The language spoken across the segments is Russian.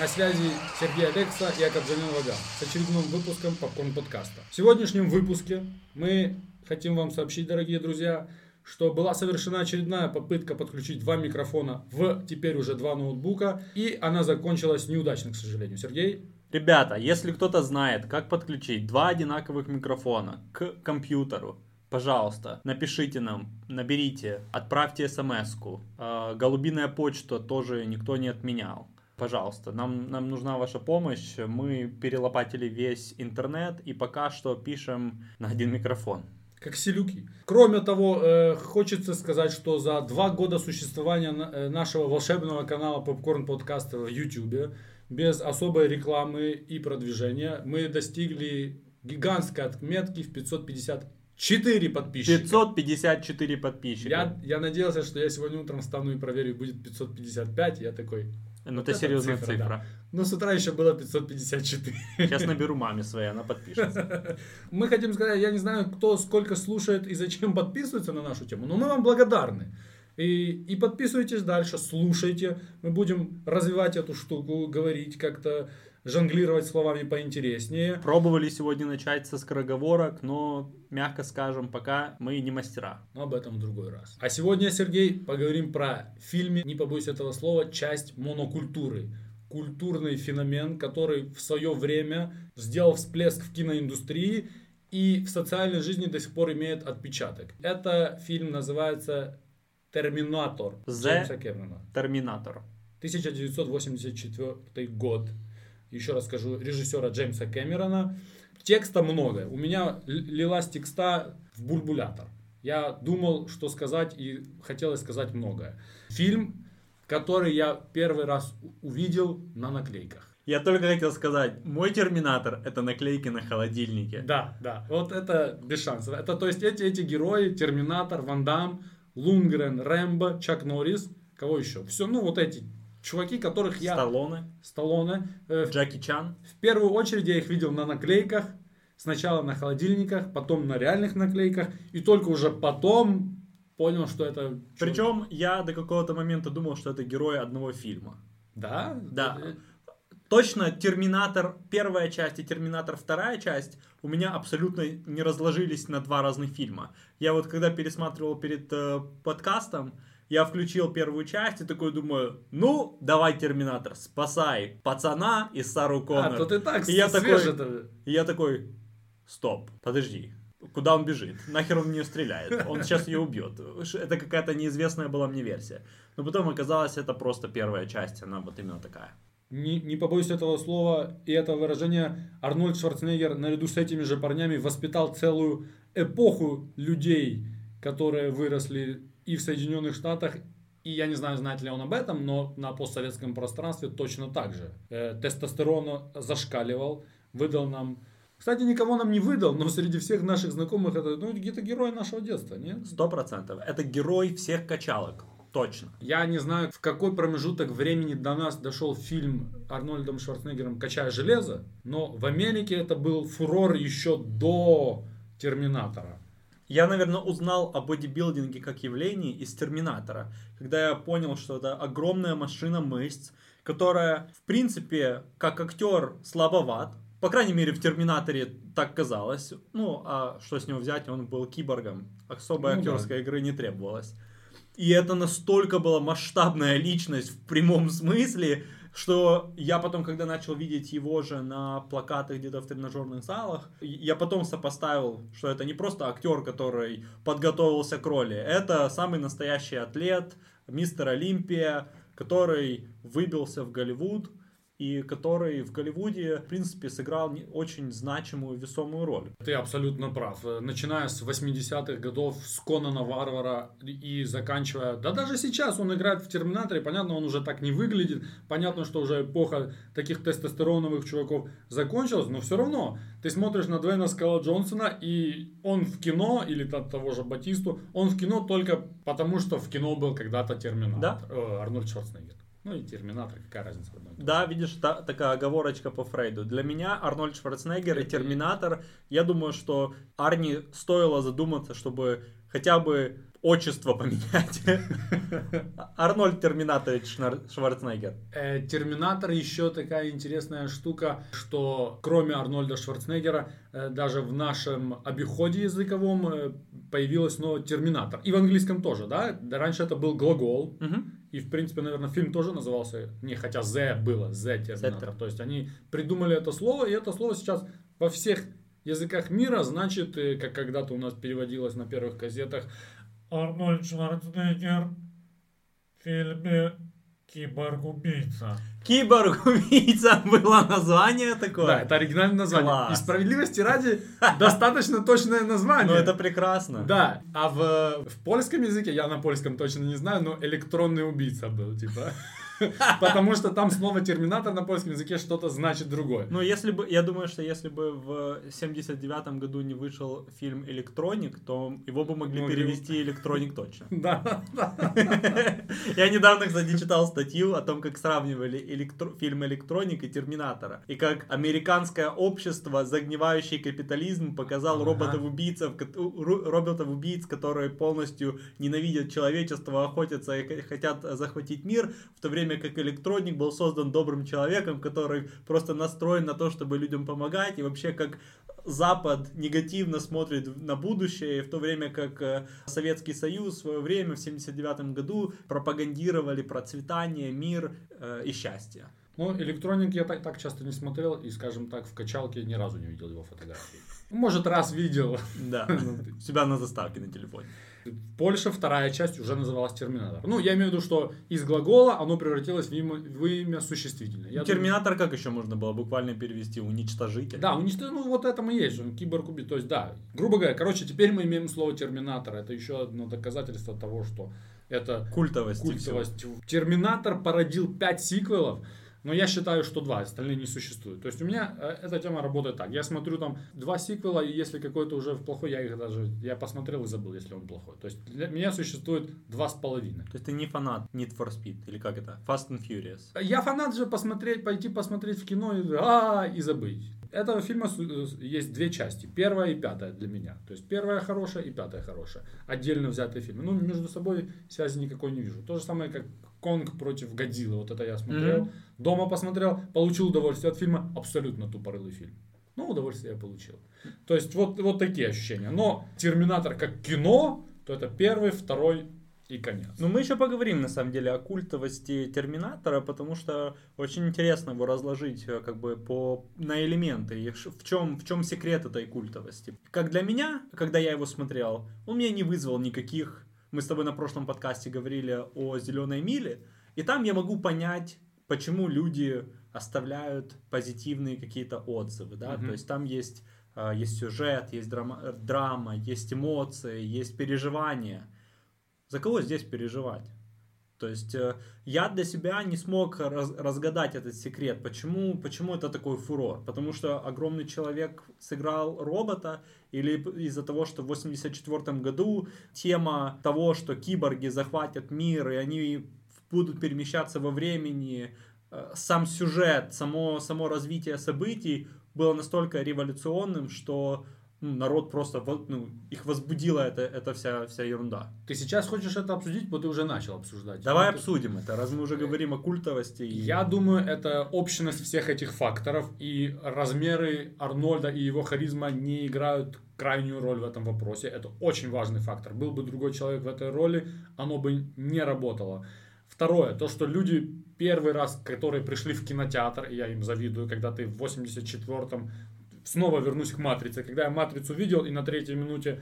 На связи Сергей Алекса и Акадзамин Ваган с очередным выпуском Попкорн подкаста. В сегодняшнем выпуске мы хотим вам сообщить, дорогие друзья, что была совершена очередная попытка подключить два микрофона в теперь уже два ноутбука, и она закончилась неудачно, к сожалению. Сергей, Ребята, если кто-то знает, как подключить два одинаковых микрофона к компьютеру, пожалуйста, напишите нам, наберите, отправьте смс-ку. Э, Голубиная почта тоже никто не отменял. Пожалуйста, нам, нам нужна ваша помощь. Мы перелопатили весь интернет и пока что пишем на один микрофон. как селюки. Кроме того, э, хочется сказать, что за два года существования э, нашего волшебного канала Попкорн подкаста в YouTube, без особой рекламы и продвижения, мы достигли гигантской отметки в 554 подписчика. 554 подписчика. Я, я надеялся, что я сегодня утром встану и проверю, будет 555. Я такой, Ну вот это это серьезная цифра, цифра. да. ну с утра еще было 554. Сейчас наберу маме своей, она подпишется. Мы хотим сказать, я не знаю, кто сколько слушает и зачем подписывается на нашу тему, но мы вам благодарны. И, и подписывайтесь дальше, слушайте. Мы будем развивать эту штуку, говорить как-то, жонглировать словами поинтереснее. Пробовали сегодня начать со скороговорок, но, мягко скажем, пока мы не мастера. Но об этом в другой раз. А сегодня, Сергей, поговорим про фильме, не побоюсь этого слова, часть монокультуры. Культурный феномен, который в свое время сделал всплеск в киноиндустрии и в социальной жизни до сих пор имеет отпечаток. Это фильм называется «Терминатор» The-. Терминатор. 1984 год. Еще раз скажу, режиссера Джеймса Кэмерона. Текста много. У меня лилась текста в бульбулятор. Я думал, что сказать, и хотелось сказать многое. Фильм, который я первый раз увидел на наклейках. Я только хотел сказать, мой терминатор это наклейки на холодильнике. Да, да, вот это без шансов. Это то есть эти, эти герои, Терминатор, Ван Дам, Лунгрен, Рэмбо, Чак Норрис, кого еще? Все, ну вот эти чуваки, которых я... Сталлоне, Сталлоне. э, Джеки Чан. В первую очередь я их видел на наклейках. Сначала на холодильниках, потом на реальных наклейках. И только уже потом понял, что это... Причем я до какого-то момента думал, что это герои одного фильма. Да? Да. Э, Точно, Терминатор первая часть и Терминатор вторая часть у меня абсолютно не разложились на два разных фильма. Я вот когда пересматривал перед э, подкастом, я включил первую часть и такой думаю, ну, давай, Терминатор, спасай пацана и Сару Коннор. А, то ты так И я свежий-то. И я такой, стоп, подожди, куда он бежит? Нахер он в нее стреляет? Он сейчас ее убьет. Это какая-то неизвестная была мне версия. Но потом оказалось, это просто первая часть, она вот именно такая. Не, не побоюсь этого слова и этого выражения. Арнольд Шварценеггер наряду с этими же парнями воспитал целую эпоху людей, которые выросли и в Соединенных Штатах, и я не знаю, знает ли он об этом, но на постсоветском пространстве точно так же. Э, тестостерон зашкаливал, выдал нам... Кстати, никого нам не выдал, но среди всех наших знакомых это ну, какие-то герои нашего детства, нет? Сто процентов. Это герой всех качалок. Точно. Я не знаю, в какой промежуток времени до нас дошел фильм Арнольдом Шварценеггером «Качая железо», но в Америке это был фурор еще до «Терминатора». Я, наверное, узнал о бодибилдинге как явлении из Терминатора, когда я понял, что это огромная машина мышц, которая, в принципе, как актер слабоват. По крайней мере, в Терминаторе так казалось. Ну, а что с него взять, он был киборгом. Особой Ну да. актерской игры не требовалось. И это настолько была масштабная личность в прямом смысле. Что я потом, когда начал видеть его же на плакатах где-то в тренажерных залах, я потом сопоставил, что это не просто актер, который подготовился к роли, это самый настоящий атлет, мистер Олимпия, который выбился в Голливуд, и который в Голливуде, в принципе, сыграл очень значимую, весомую роль. Ты абсолютно прав. Начиная с 80-х годов, с Конана Варвара и заканчивая... Да даже сейчас он играет в Терминаторе. Понятно, он уже так не выглядит. Понятно, что уже эпоха таких тестостероновых чуваков закончилась. Но все равно ты смотришь на Дуэйна Скала Джонсона, и он в кино, или того же Батисту, он в кино только потому, что в кино был когда-то Терминатор. Да. Э, Арнольд Шварценеггер. Ну и Терминатор, какая разница же. Да, видишь, та- такая оговорочка по Фрейду. Для меня Арнольд Шварценеггер и Терминатор, я думаю, что Арни стоило задуматься, чтобы хотя бы отчество поменять. Арнольд Терминаторович Шварценеггер. Э, Терминатор еще такая интересная штука, что кроме Арнольда Шварценеггера, э, даже в нашем обиходе языковом э, появилось слово Терминатор. И в английском тоже, да? Раньше это был глагол. И, в принципе, наверное, фильм тоже назывался, не, хотя Z было, Z Терминатор. То есть они придумали это слово, и это слово сейчас во всех языках мира значит, э, как когда-то у нас переводилось на первых газетах, Арнольд Шварценеггер в фильме «Киборг-убийца». Киборг-убийца было название такое. Да, это оригинальное название. Класс. И справедливости ради достаточно точное название. Ну это прекрасно. Да, а в, в польском языке, я на польском точно не знаю, но электронный убийца был, типа. Потому что там слово терминатор на польском языке что-то значит другое. Ну, если бы, я думаю, что если бы в 79 году не вышел фильм «Электроник», то его бы могли Ну, перевести «Электроник» точно. Да, да. Я недавно, кстати, читал статью о том, как сравнивали электро- фильм «Электроник» и «Терминатора». И как американское общество, загнивающий капитализм, показал роботов-убийцев, роботов-убийц, которые полностью ненавидят человечество, охотятся и хотят захватить мир, в то время как «Электроник» был создан добрым человеком, который просто настроен на то, чтобы людям помогать, и вообще как Запад негативно смотрит на будущее, в то время как э, Советский Союз в свое время в 79 году пропагандировали процветание, мир э, и счастье. Ну, электроник я так, так часто не смотрел, и, скажем так, в качалке ни разу не видел его фотографии. Может, раз видел. Да, у себя на заставке на телефоне. В Польше вторая часть уже называлась Терминатор. Ну, я имею в виду, что из глагола оно превратилось в имя, в имя существительное. Я думаю- Терминатор как еще можно было буквально перевести? Уничтожитель. Да, уничтожить, ну вот это и есть, он киборг убит. То есть, да, грубо говоря, короче, теперь мы имеем слово Терминатор. Это еще одно доказательство того, что это Культовость. культовость. Терминатор породил 5 сиквелов, но я считаю, что два, остальные не существуют. То есть у меня э, эта тема работает так. Я смотрю там два сиквела, и если какой-то уже плохой, я их даже, я посмотрел и забыл, если он плохой. То есть для меня существует два с половиной. То есть ты не фанат Need for Speed, или как это? Fast and Furious. Я фанат же посмотреть, пойти посмотреть в кино и, а, и забыть. Этого фильма э, есть две части. Первая и пятая для меня. То есть первая хорошая и пятая хорошая. Отдельно взятые фильмы. Ну, между собой связи никакой не вижу. То же самое, как Конг против Годзиллы. Вот это я смотрел. Мгм. Дома посмотрел, получил удовольствие от фильма. Абсолютно тупорылый фильм. Но удовольствие я получил. То есть вот, вот такие ощущения. Но Терминатор как кино, то это первый, второй и конец. Ну, мы еще поговорим, на самом деле, о культовости Терминатора, потому что очень интересно его разложить э, как бы по, на элементы. И в чем, в чем секрет этой культовости? Как для меня, когда я его смотрел, он меня не вызвал никаких... Мы с тобой на прошлом подкасте говорили о «Зеленой миле», и там я могу понять, почему люди оставляют позитивные какие-то отзывы, да, Мгм. то есть там есть, э, есть сюжет, есть драма, драма, есть эмоции, есть переживания. За кого здесь переживать? То есть э, я для себя не смог раз- разгадать этот секрет. Почему, почему это такой фурор? Потому что огромный человек сыграл робота или из-за того, что в 84 году тема того, что киборги захватят мир и они будут перемещаться во времени, э, сам сюжет, само, само развитие событий было настолько революционным, что ну, народ просто ну, их возбудила эта, эта вся, вся ерунда. Ты сейчас хочешь это обсудить, вот ты уже начал обсуждать. Давай Ну, ты- обсудим это, раз мы уже говорим о культовости. и- Я думаю, это общность всех этих факторов, и размеры Арнольда и его харизма не играют крайнюю роль в этом вопросе. Это очень важный фактор. Был бы другой человек в этой роли, оно бы не работало. Второе, то, что люди первый раз, которые пришли в кинотеатр, и я им завидую, когда ты в 84-м, снова вернусь к «Матрице», когда я «Матрицу» видел, и на третьей минуте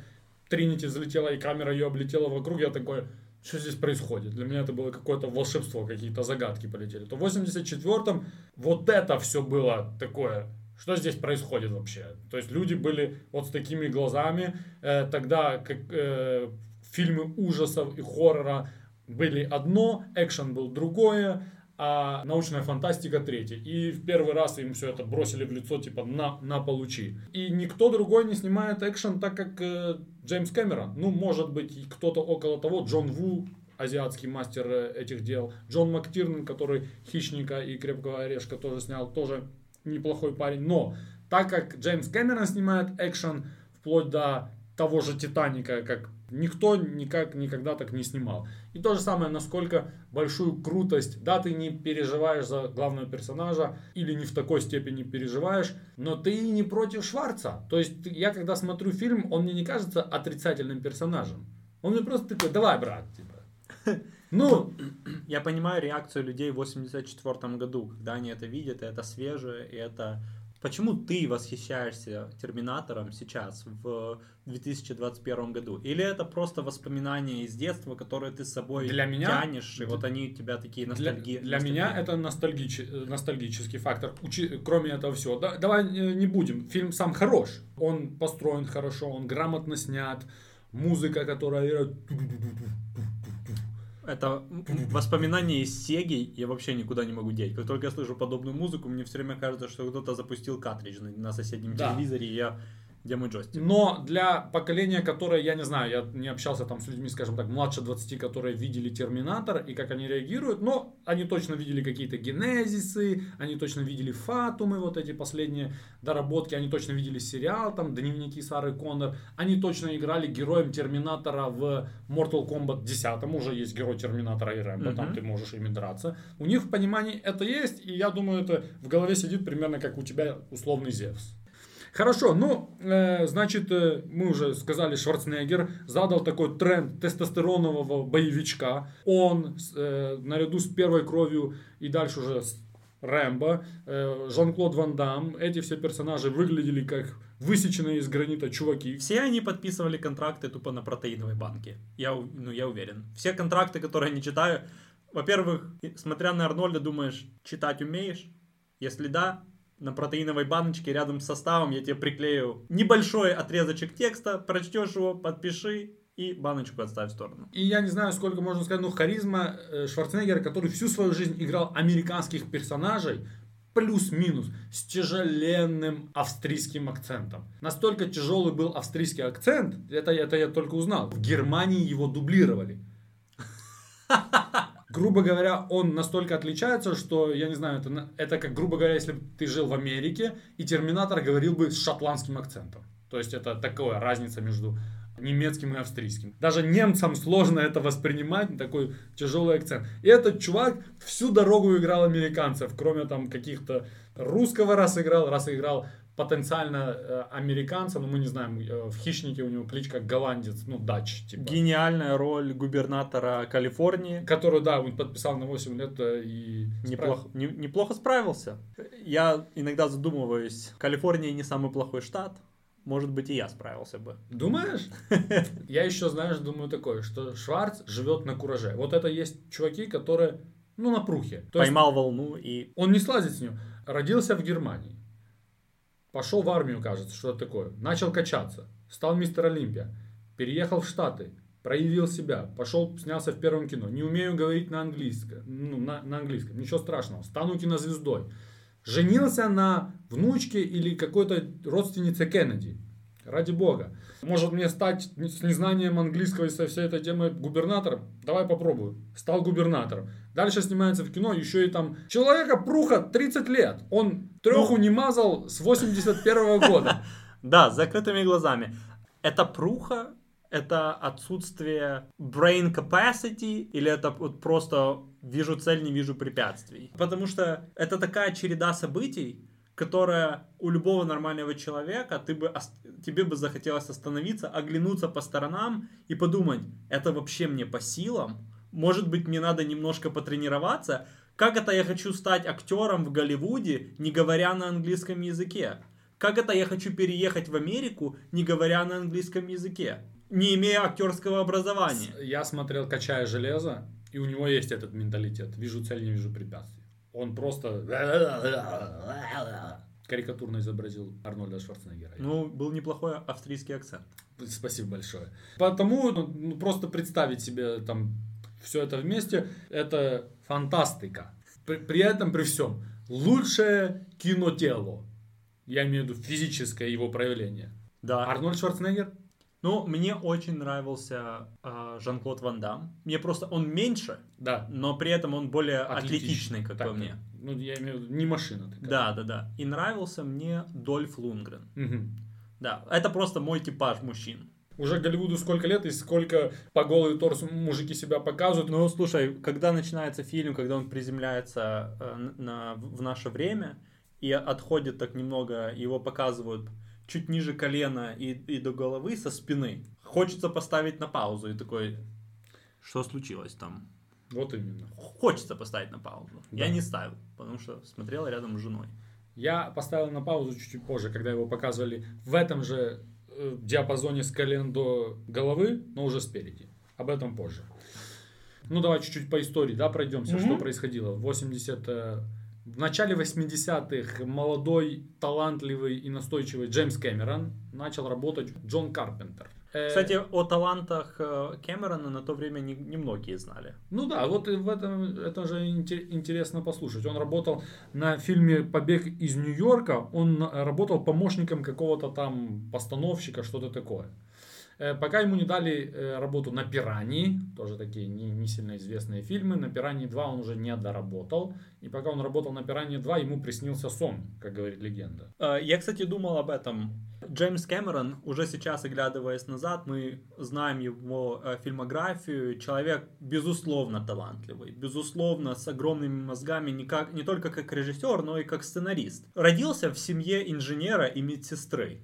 Тринити залетела, и камера ее облетела вокруг, я такой, что здесь происходит? Для меня это было какое-то волшебство, какие-то загадки полетели. То в 84-м вот это все было такое, что здесь происходит вообще? То есть люди были вот с такими глазами, э, тогда как э, фильмы ужасов и хоррора были одно, экшен был другое, а научная фантастика третье. И в первый раз им все это бросили в лицо, типа, на, на получи. И никто другой не снимает экшен так, как э, Джеймс Кэмерон. Ну, может быть, кто-то около того, Джон Ву, азиатский мастер э, этих дел, Джон Мактирнен, который «Хищника» и «Крепкого орешка» тоже снял, тоже неплохой парень. Но так как Джеймс Кэмерон снимает экшен вплоть до того же Титаника, как никто никак никогда так не снимал. И то же самое, насколько большую крутость, да, ты не переживаешь за главного персонажа или не в такой степени переживаешь, но ты не против Шварца. То есть я когда смотрю фильм, он мне не кажется отрицательным персонажем. Он мне просто такой, давай, брат, типа. Ну, Я понимаю реакцию людей в 84 году, когда они это видят, и это свежее, и это... Почему ты восхищаешься Терминатором сейчас, в 2021 году? Или это просто воспоминания из детства, которые ты с собой Для меня- тянешь, и вот они у тебя такие Для, ностальги... для меня это ностальгич- ностальгический фактор. Учи- кроме этого всего. Да- давай э, не будем. Фильм сам хорош. Он построен хорошо, он грамотно снят. Музыка, которая. Это воспоминания из Сеги я вообще никуда не могу деть. Как только я слышу подобную музыку, мне все время кажется, что кто-то запустил картридж на, на соседнем Да. телевизоре, и я... Где мой джойстик? Но для поколения, которое, я не знаю, я не общался там с людьми, скажем так, младше 20, которые видели Терминатор и как они реагируют, но они точно видели какие-то генезисы, они точно видели Фатумы, вот эти последние доработки, они точно видели сериал, там, Дневники Сары Коннор, они точно играли героем Терминатора в Mortal Kombat 10, уже есть герой Терминатора и Рэмбо, там Мгм. ты можешь ими драться. У них в понимании это есть, и я думаю, это в голове сидит примерно как у тебя условный Зевс. Хорошо, ну, э, значит, э, мы уже сказали, Шварценеггер задал такой тренд тестостеронового боевичка. Он э, наряду с первой кровью и дальше уже с Рэмбо, э, Жан-Клод Ван Дам, эти все персонажи выглядели как высеченные из гранита чуваки. Все они подписывали контракты тупо на протеиновой банке. Я, ну, я уверен. Все контракты, которые я не читаю, во-первых, смотря на Арнольда, думаешь, читать умеешь? Если да, на протеиновой баночке рядом с составом я тебе приклею небольшой отрезочек текста, прочтешь его, подпиши и баночку отставь в сторону. И я не знаю, сколько можно сказать, ну, харизма э, Шварценеггера, который всю свою жизнь играл американских персонажей, плюс-минус, с тяжеленным австрийским акцентом. Настолько тяжелый был австрийский акцент, это, это я только узнал. В Германии его дублировали. Грубо говоря, он настолько отличается, что, я не знаю, это, это как, грубо говоря, если бы ты жил в Америке, и Терминатор говорил бы с шотландским акцентом. То есть это такая разница между немецким и австрийским. Даже немцам сложно это воспринимать, такой тяжелый акцент. И этот чувак всю дорогу играл американцев, кроме там каких-то русского раз играл, раз играл потенциально э, американца, но мы не знаем, э, в «Хищнике» у него кличка голландец, ну, дач, типа. Гениальная роль губернатора Калифорнии. Которую, да, он подписал на 8 лет э, и... Неплохо, не- неплохо справился. Я иногда задумываюсь, Калифорния не самый плохой штат. Может быть, и я справился бы. Думаешь? Я еще, знаешь, думаю такое, что Шварц живет на кураже. Вот это есть чуваки, которые, ну, на прухе. То Поймал волну и... он не слазит с нее. Родился в Германии. Пошел в армию, кажется, что это такое. Начал качаться. Стал мистер Олимпия. Переехал в Штаты. Проявил себя. Пошел, снялся в первом кино. Не умею говорить на английском. Ну, на, на английском. Ничего страшного. Стану кинозвездой. Женился на внучке или какой-то родственнице Кеннеди. Ради бога. Может мне стать с незнанием английского и со всей этой темой губернатором? Давай попробую. Стал губернатором. Дальше снимается в кино еще и там человека пруха 30 лет. Он треху не мазал с 81 года. Да, с закрытыми глазами. Это пруха, это отсутствие brain capacity, или это вот просто вижу цель, не вижу препятствий. Потому что это такая череда событий, которая у любого нормального человека, ты бы, тебе бы захотелось остановиться, оглянуться по сторонам и подумать, это вообще мне по силам? Может быть, мне надо немножко потренироваться. Как это я хочу стать актером в Голливуде, не говоря на английском языке? Как это я хочу переехать в Америку, не говоря на английском языке? Не имея актерского образования. Я смотрел «Качая железо», и у него есть этот менталитет. Вижу цель, не вижу препятствий. Он просто карикатурно изобразил Арнольда Шварценеггера. Ну, был неплохой австрийский акцент. Спасибо большое. Потому ну, ну, просто представить себе там все это вместе, это фантастика. При, при этом, при всем, лучшее кинотело. Я имею в виду физическое его проявление. Да. Арнольд Шварценеггер? Ну, мне очень нравился э, Жан-Клод Ван Дам. Мне просто он меньше, Да. но при этом он более Атлетичный, атлетичный, как Так, по мне. Ну, я имею в виду, не машина такая. Да, да, да. И нравился мне Дольф Лунгрен. Мгм. Да, это просто мой типаж мужчин. Уже Голливуду сколько лет и сколько по голый торс мужики себя показывают. Ну, слушай, когда начинается фильм, когда он приземляется э, на, в наше время и отходит так немного, его показывают чуть ниже колена и, и до головы со спины, хочется поставить на паузу и такой, что случилось там? Вот именно. Хочется поставить на паузу. Да. Я не ставил, потому что смотрел рядом с женой. Я поставил на паузу чуть-чуть позже, когда его показывали в этом же диапазоне с колен до головы, но уже спереди. Об этом позже. Ну, давай чуть-чуть по истории, да, пройдемся, Мгм. что происходило. В 80 э, в начале 80-х молодой, талантливый и настойчивый Джеймс Кэмерон начал работать Джон Карпентер. Э, Кстати, о талантах э, Кэмерона на то время не- немногие знали. Ну да, вот в этом это же инте- интересно послушать. Он работал на фильме «Побег из Нью-Йорка», он работал помощником какого-то там постановщика, что-то такое. Э, Пока ему не дали работу на «Пираньи», тоже такие не, не сильно известные фильмы, на «Пираньи 2» он уже не доработал. И пока он работал на «Пираньи 2», ему приснился сон, как говорит легенда. Я, кстати, думал об этом. Джеймс Кэмерон, уже сейчас, оглядываясь назад, мы знаем его э, фильмографию. Человек, безусловно, талантливый, безусловно, с огромными мозгами, не, как, не только как режиссер, но и как сценарист. Родился в семье инженера и медсестры.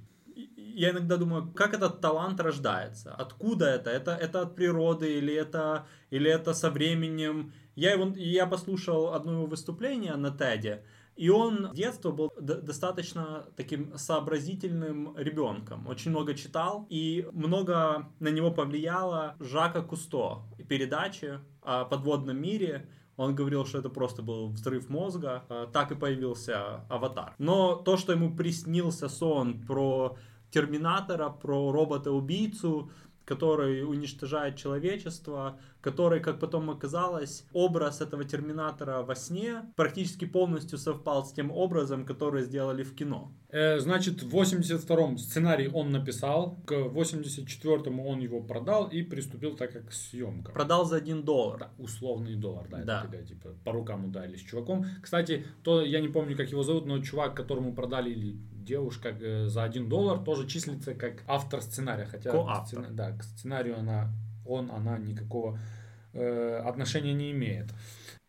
Я иногда думаю, как этот талант рождается? Откуда это? Это, это от природы или это, или это со временем? Я, его, я послушал одно его выступление на Теде, и он с детства был достаточно таким сообразительным ребенком. Очень много читал, и много на него повлияло Жака Кусто. Передачи о подводном мире. Он говорил, что это просто был взрыв мозга. Э, Так и появился Аватар. Но то, что ему приснился сон про Терминатора, про робота-убийцу, который уничтожает человечество, который, как потом оказалось, образ этого Терминатора во сне практически полностью совпал с тем образом, который сделали в кино. Э, Значит, в 82-м сценарий он написал, к 84-му он его продал и приступил так как к съемкам. Продал за 1 доллар. Да, условный доллар, да, Да. это такая, типа, по рукам ударили с чуваком. Кстати, то, я не помню, как его зовут, но чувак, которому продали, или девушка э, за один доллар, тоже числится как автор сценария, хотя Коавтор. сцена- да, к сценарию она, он, она никакого э, отношения не имеет.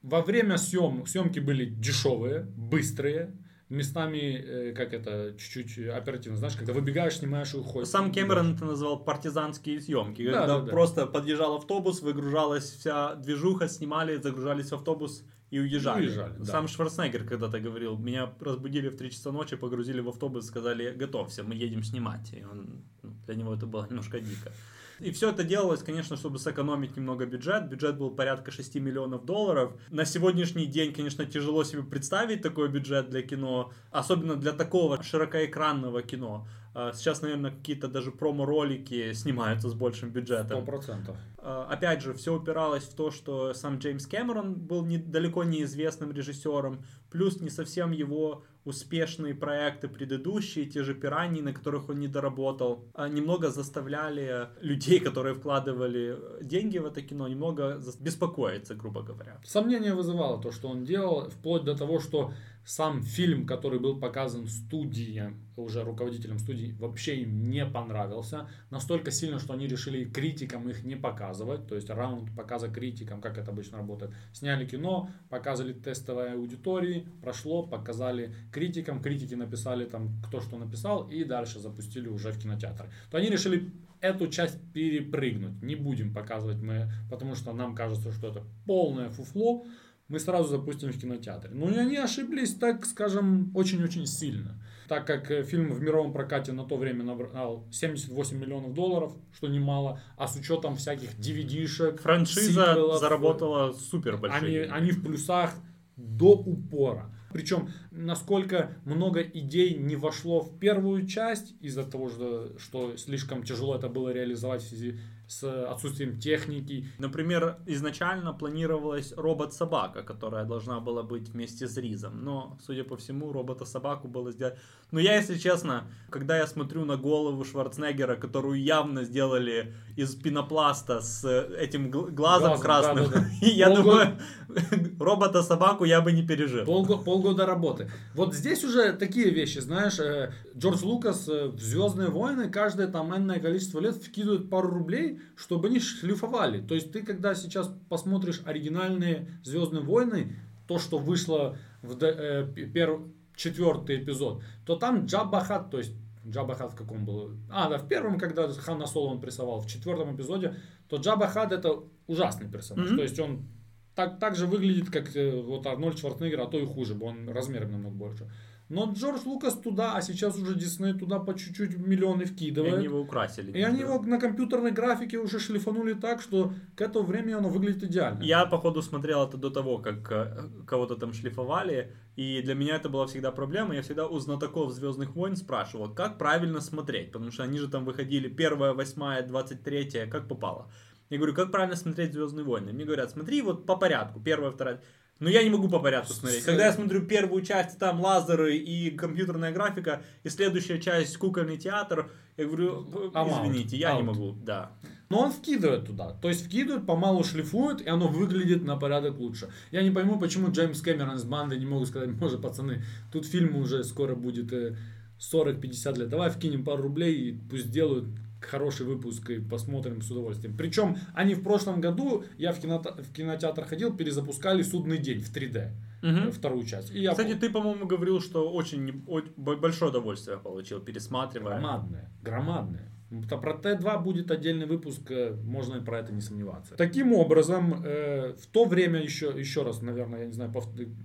Во время съем, съемки были дешевые, быстрые, местами, э, как это, чуть-чуть оперативно, знаешь, когда выбегаешь, снимаешь и уходишь. Сам Кэмерон это назвал партизанские съемки. Да, когда да, да. просто подъезжал автобус, выгружалась вся движуха, снимали, загружались в автобус и уезжали. И уезжали, да. Сам Шварценеггер когда-то говорил, меня разбудили в 3 часа ночи, погрузили в автобус, сказали, готовься, мы едем снимать. И он, ну, для него это было немножко дико. И все это делалось, конечно, чтобы сэкономить немного бюджет. Бюджет был порядка 6 миллионов долларов. На сегодняшний день, конечно, тяжело себе представить такой бюджет для кино, особенно для такого широкоэкранного кино. А Сейчас, наверное, какие-то даже промо-ролики снимаются с большим Сто бюджетом. процентов. А, Опять же, все упиралось в то, что сам Джеймс Кэмерон был не, далеко неизвестным режиссером, плюс не совсем его успешные проекты предыдущие, те же «Пираньи», на которых он не доработал, а немного заставляли людей, которые вкладывали деньги в это кино, немного беспокоиться, грубо говоря. Сомнение вызывало то, что он делал, вплоть до того, что сам фильм, который был показан студии, уже руководителем студии, вообще им не понравился. Настолько сильно, что они решили критикам их не показывать. То есть раунд показа критикам, как это обычно работает. Сняли кино, показали тестовой аудитории, прошло, показали критикам. Критики написали там, кто что написал, и дальше запустили уже в кинотеатр. То они решили эту часть перепрыгнуть. Не будем показывать мы, потому что нам кажется, что это полное фуфло. Мы сразу запустим в кинотеатре. Ну и они ошиблись, так скажем, очень-очень сильно. Так как э, фильм в мировом прокате на то время набрал 78 миллионов долларов, что немало, а с учетом всяких DVD-шек, Франшиза сиквелов, заработала супер большие. они, деньги. они в плюсах до упора. Причем, насколько много идей не вошло в первую часть из-за того, что, что слишком тяжело это было реализовать в связи с отсутствием техники. Например, изначально планировалась робот-собака, которая должна была быть вместе с Ризом. Но, судя по всему, робота-собаку было сделать... Но я, если честно, когда я смотрю на голову Шварценеггера, которую явно сделали из пенопласта с этим гл- глазом Глазом, красным, да-да-да. и я Полгода- думаю, робота-собаку я бы не пережил. Полго- полгода работы. Вот здесь уже такие вещи, знаешь, э, Джордж Лукас э, в Звездные войны каждое там энное количество лет вкидывает пару рублей, чтобы они шлифовали. То есть ты, когда сейчас посмотришь оригинальные Звездные войны, то, что вышло в э, п- перв- четвертый эпизод, то там Джабба Хат, то есть Джабба Хат в каком был? А, да, в первом, когда Хана Соло он прессовал, в четвертом эпизоде, то Джабба Хат это ужасный персонаж. Мгм. То есть он так, так же выглядит, как э, вот Арнольд Шварценеггер, а то и хуже, бы он размером намного больше. Но Джордж Лукас туда, а сейчас уже Дисней туда по чуть-чуть миллионы И вкидывает. они его украсили. И они его на компьютерной графике уже шлифанули так, что к этому времени оно выглядит идеально. Я, походу, смотрел это до того, как э, кого-то там шлифовали, и для меня это была всегда проблема. Я всегда у знатоков Звездных войн спрашивал, как правильно смотреть, потому что они же там выходили первая, восьмая, двадцать третья, как попало. Я говорю, как правильно смотреть Звездные войны? Мне говорят, смотри вот по порядку, первая, вторая. Но я не могу по порядку смотреть. Когда я смотрю первую часть, там лазеры и компьютерная графика, и следующая часть кукольный театр, я говорю, out. извините, я не Out. могу, да. Но он вкидывает туда. То есть вкидывает, помалу шлифует, и оно выглядит на порядок лучше. Я не пойму, почему Джеймс Кэмерон с бандой не могут сказать, может, пацаны, тут фильм уже скоро будет э, 40-50 лет. Давай вкинем пару рублей и пусть делают хороший выпуск и посмотрим с удовольствием. Причем они в прошлом году, я в, кинота- в кинотеатр ходил, перезапускали «Судный день» в 3D, Мгм. э, вторую часть. И я Кстати, ты, по-моему, говорил, что очень, большое удовольствие получил, пересматривая. Громадное, громадное. Про Т2 будет отдельный выпуск, э, можно про это не сомневаться. Таким образом, э, в то время еще, еще раз, наверное, я не знаю,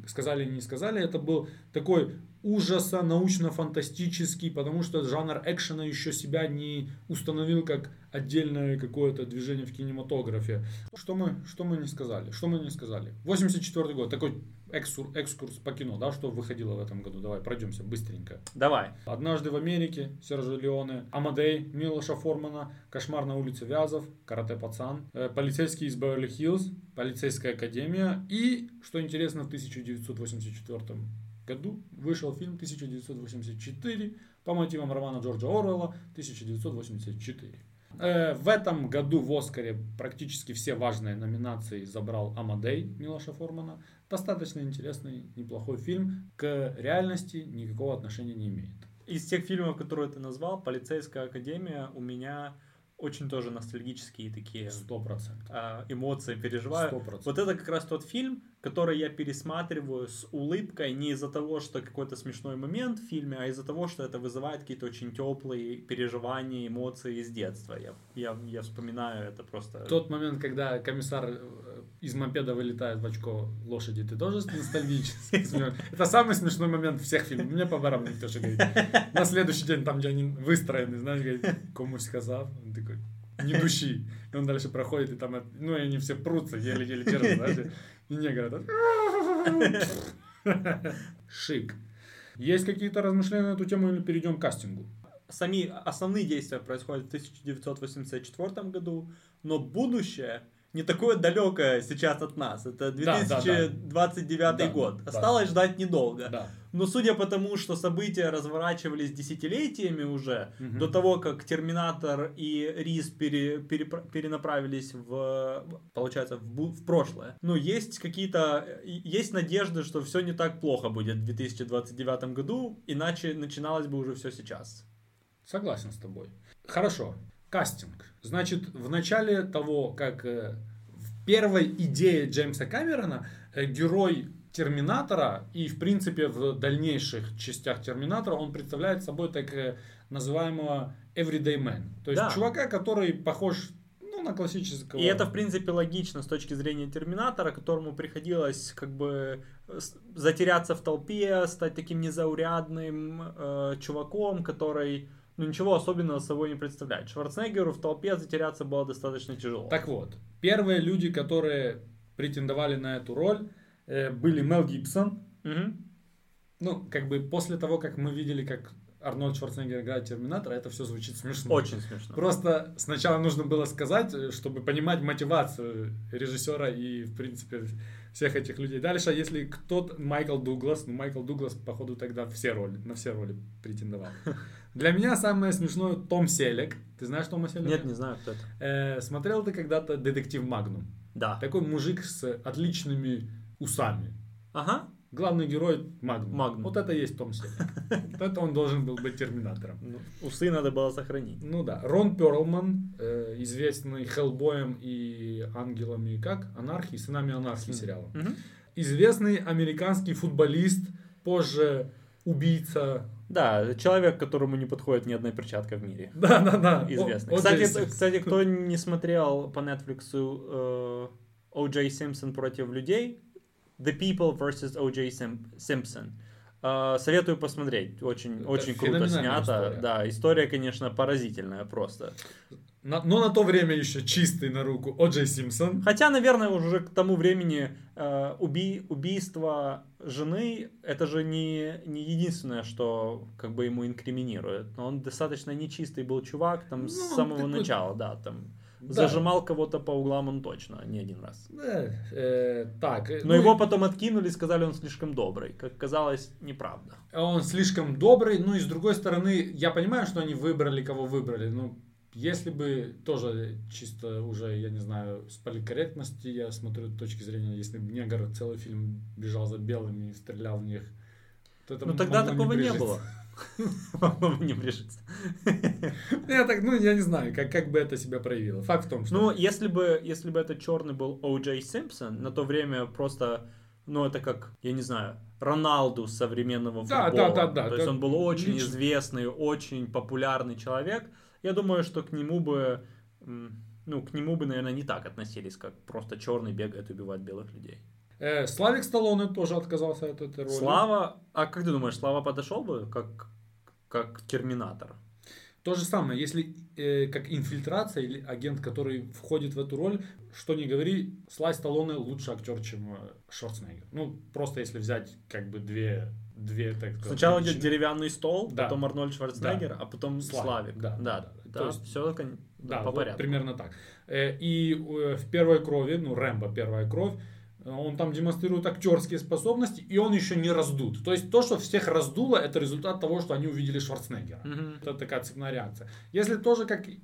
сказали или не сказали, это был такой ужаса научно-фантастический, потому что жанр экшена еще себя не установил как отдельное какое-то движение в кинематографе. Что мы, что мы не сказали? Что мы не сказали? 84 год, такой экскур- экскурс по кино, да, что выходило в этом году. Давай, пройдемся быстренько. Давай. Однажды в Америке, Сержа Леоне, Амадей, Милоша Формана, Кошмар на улице Вязов, Карате Пацан, э, Полицейский из Беверли-Хиллз, Полицейская академия и, что интересно, в 1984 году вышел фильм 1984 по мотивам романа Джорджа Оруэлла 1984. Э, В этом году в Оскаре практически все важные номинации забрал Амадей Милоша Формана. Достаточно интересный, неплохой фильм. К реальности никакого отношения не имеет. Из тех фильмов, которые ты назвал, «Полицейская академия» у меня очень тоже ностальгические такие Сто процентов. а, эмоции переживаю. Сто процентов. Вот это как раз тот фильм, который я пересматриваю с улыбкой не из-за того, что какой-то смешной момент в фильме, а из-за того, что это вызывает какие-то очень теплые переживания, эмоции из детства. Я, я, я вспоминаю это просто... Тот момент, когда комиссар э, из мопеда вылетает в очко лошади, ты тоже ностальгически? Это самый смешной момент всех фильмов. Мне по барам никто что говорит. На следующий день там, где они выстроены, знаешь, говорит, комусь сказав, он такой, не души. И он дальше проходит, и там, ну, они все прутся, еле-еле держат, знаешь, и не говорят. Шик. Есть какие-то размышления на эту тему или перейдем к кастингу? Сами основные действия происходят в 1984 году, но будущее не такое далекое сейчас от нас. Это Да, да, да. 2029 Да, год. да. Осталось ждать недолго. Да. Но судя по тому, что события разворачивались десятилетиями уже, Мгм. до того, как Терминатор и Рис пере- перепра- перенаправились в, получается, в, в прошлое. Ну, есть какие-то, есть надежды, что все не так плохо будет в 2029 году, иначе начиналось бы уже все сейчас. Согласен с тобой. Хорошо. Кастинг. Значит, в начале того, как э, в первой идее Джеймса Камерона э, герой Терминатора и, в принципе, в дальнейших частях Терминатора он представляет собой так э, называемого Everyday Man. То есть Да. чувака, который похож ну, на классического... И это, в принципе, логично с точки зрения Терминатора, которому приходилось как бы затеряться в толпе, стать таким незаурядным э, чуваком, который ну, ничего особенного собой не представляет. Шварценеггеру в толпе затеряться было достаточно тяжело. Так вот, первые люди, которые претендовали на эту роль, э, были Мел Гибсон. Мгм. Ну, как бы после того, как мы видели, как Арнольд Шварценеггер играет Терминатора, это все звучит смешно. Очень смешно. Просто сначала нужно было сказать, э, чтобы понимать мотивацию режиссера и, в принципе, всех этих людей. Дальше, если кто-то... Майкл Дуглас, ну, Майкл Дуглас, походу, тогда все роли, на все роли претендовал. Для меня самое смешное Том Селек. Ты знаешь Тома Селека? Нет, не знаю, кто это. Э, смотрел ты когда-то «Детектив Магнум»? Да. Такой мужик с отличными усами. Ага. Главный герой Магнум. Магнум. Вот это и есть Том Селек. Вот это он должен был быть Терминатором. Ну, усы надо было сохранить. Ну да, Рон Перлман, э, известный Хеллбоем и ангелами, как? Анархии, сынами анархии сериалом. Мгм. Известный американский футболист, позже убийца. Да, человек, которому не подходит ни одна перчатка в мире. Да, да, да. Известный. О- Кстати, кстати, кто не смотрел по Netflix э, О.Джей Симпсон против людей, The People vs. О.Джей Сим- Симпсон. Э, советую посмотреть. Очень, Это очень круто снято. история. Да, история, конечно, поразительная просто. На- но на то время еще чистый на руку О.Джей Симпсон. Хотя, наверное, уже к тому времени э, уби- убийство жены это же не, не единственное, что как бы ему инкриминирует. Но он достаточно нечистый был чувак там Ну, с самого такой- начала, да, там Да. зажимал кого-то по углам он точно, не один раз. Да, э, так. э, Но ну его и- потом откинули, сказали, он слишком добрый. Как казалось, неправда. Он слишком добрый, ну и с другой стороны, я понимаю, что они выбрали, кого выбрали, но если бы тоже чисто уже, я не знаю, с политкорректности, я смотрю с точки зрения, если бы негр целый фильм бежал за белыми и стрелял в них, то это Ну тогда такого не прижиться. было. Могло бы не прижиться. Я так, ну, я не знаю, как, как бы это себя проявило. Факт в том, что... Ну, если бы, если бы этот черный был О.Джей Симпсон, на то время просто, ну, это как, я не знаю, Роналду современного Да, футбола. да, да, да, То есть да, он был очень известный, очень популярный человек. Я думаю, что к нему бы, ну, к нему бы, наверное, не так относились, как просто черный бегает и убивает белых людей. Э, Славик Сталлоне тоже отказался от этой роли. Слава, а как ты думаешь, Слава подошел бы как, как Терминатор? То же самое, если э, как инфильтрация или агент, который входит в эту роль, что не говори, Слай Сталлоне лучше актер, чем э, Шварценеггер. Ну, просто если взять как бы две, две так сказать, Сначала идет деревянный стол, Да. потом Арнольд Шварценеггер, Да. а потом Славик, Славик. да, да, да, да. То есть- все Да, по вот порядку. примерно так. Э, И э, в первой крови, ну, Рэмбо, первая кровь, он там демонстрирует актерские способности, и он еще не раздут. То есть то, что всех раздуло, это результат того, что они увидели Шварценеггера. Мгм. Это такая цепная реакция. Если тоже как и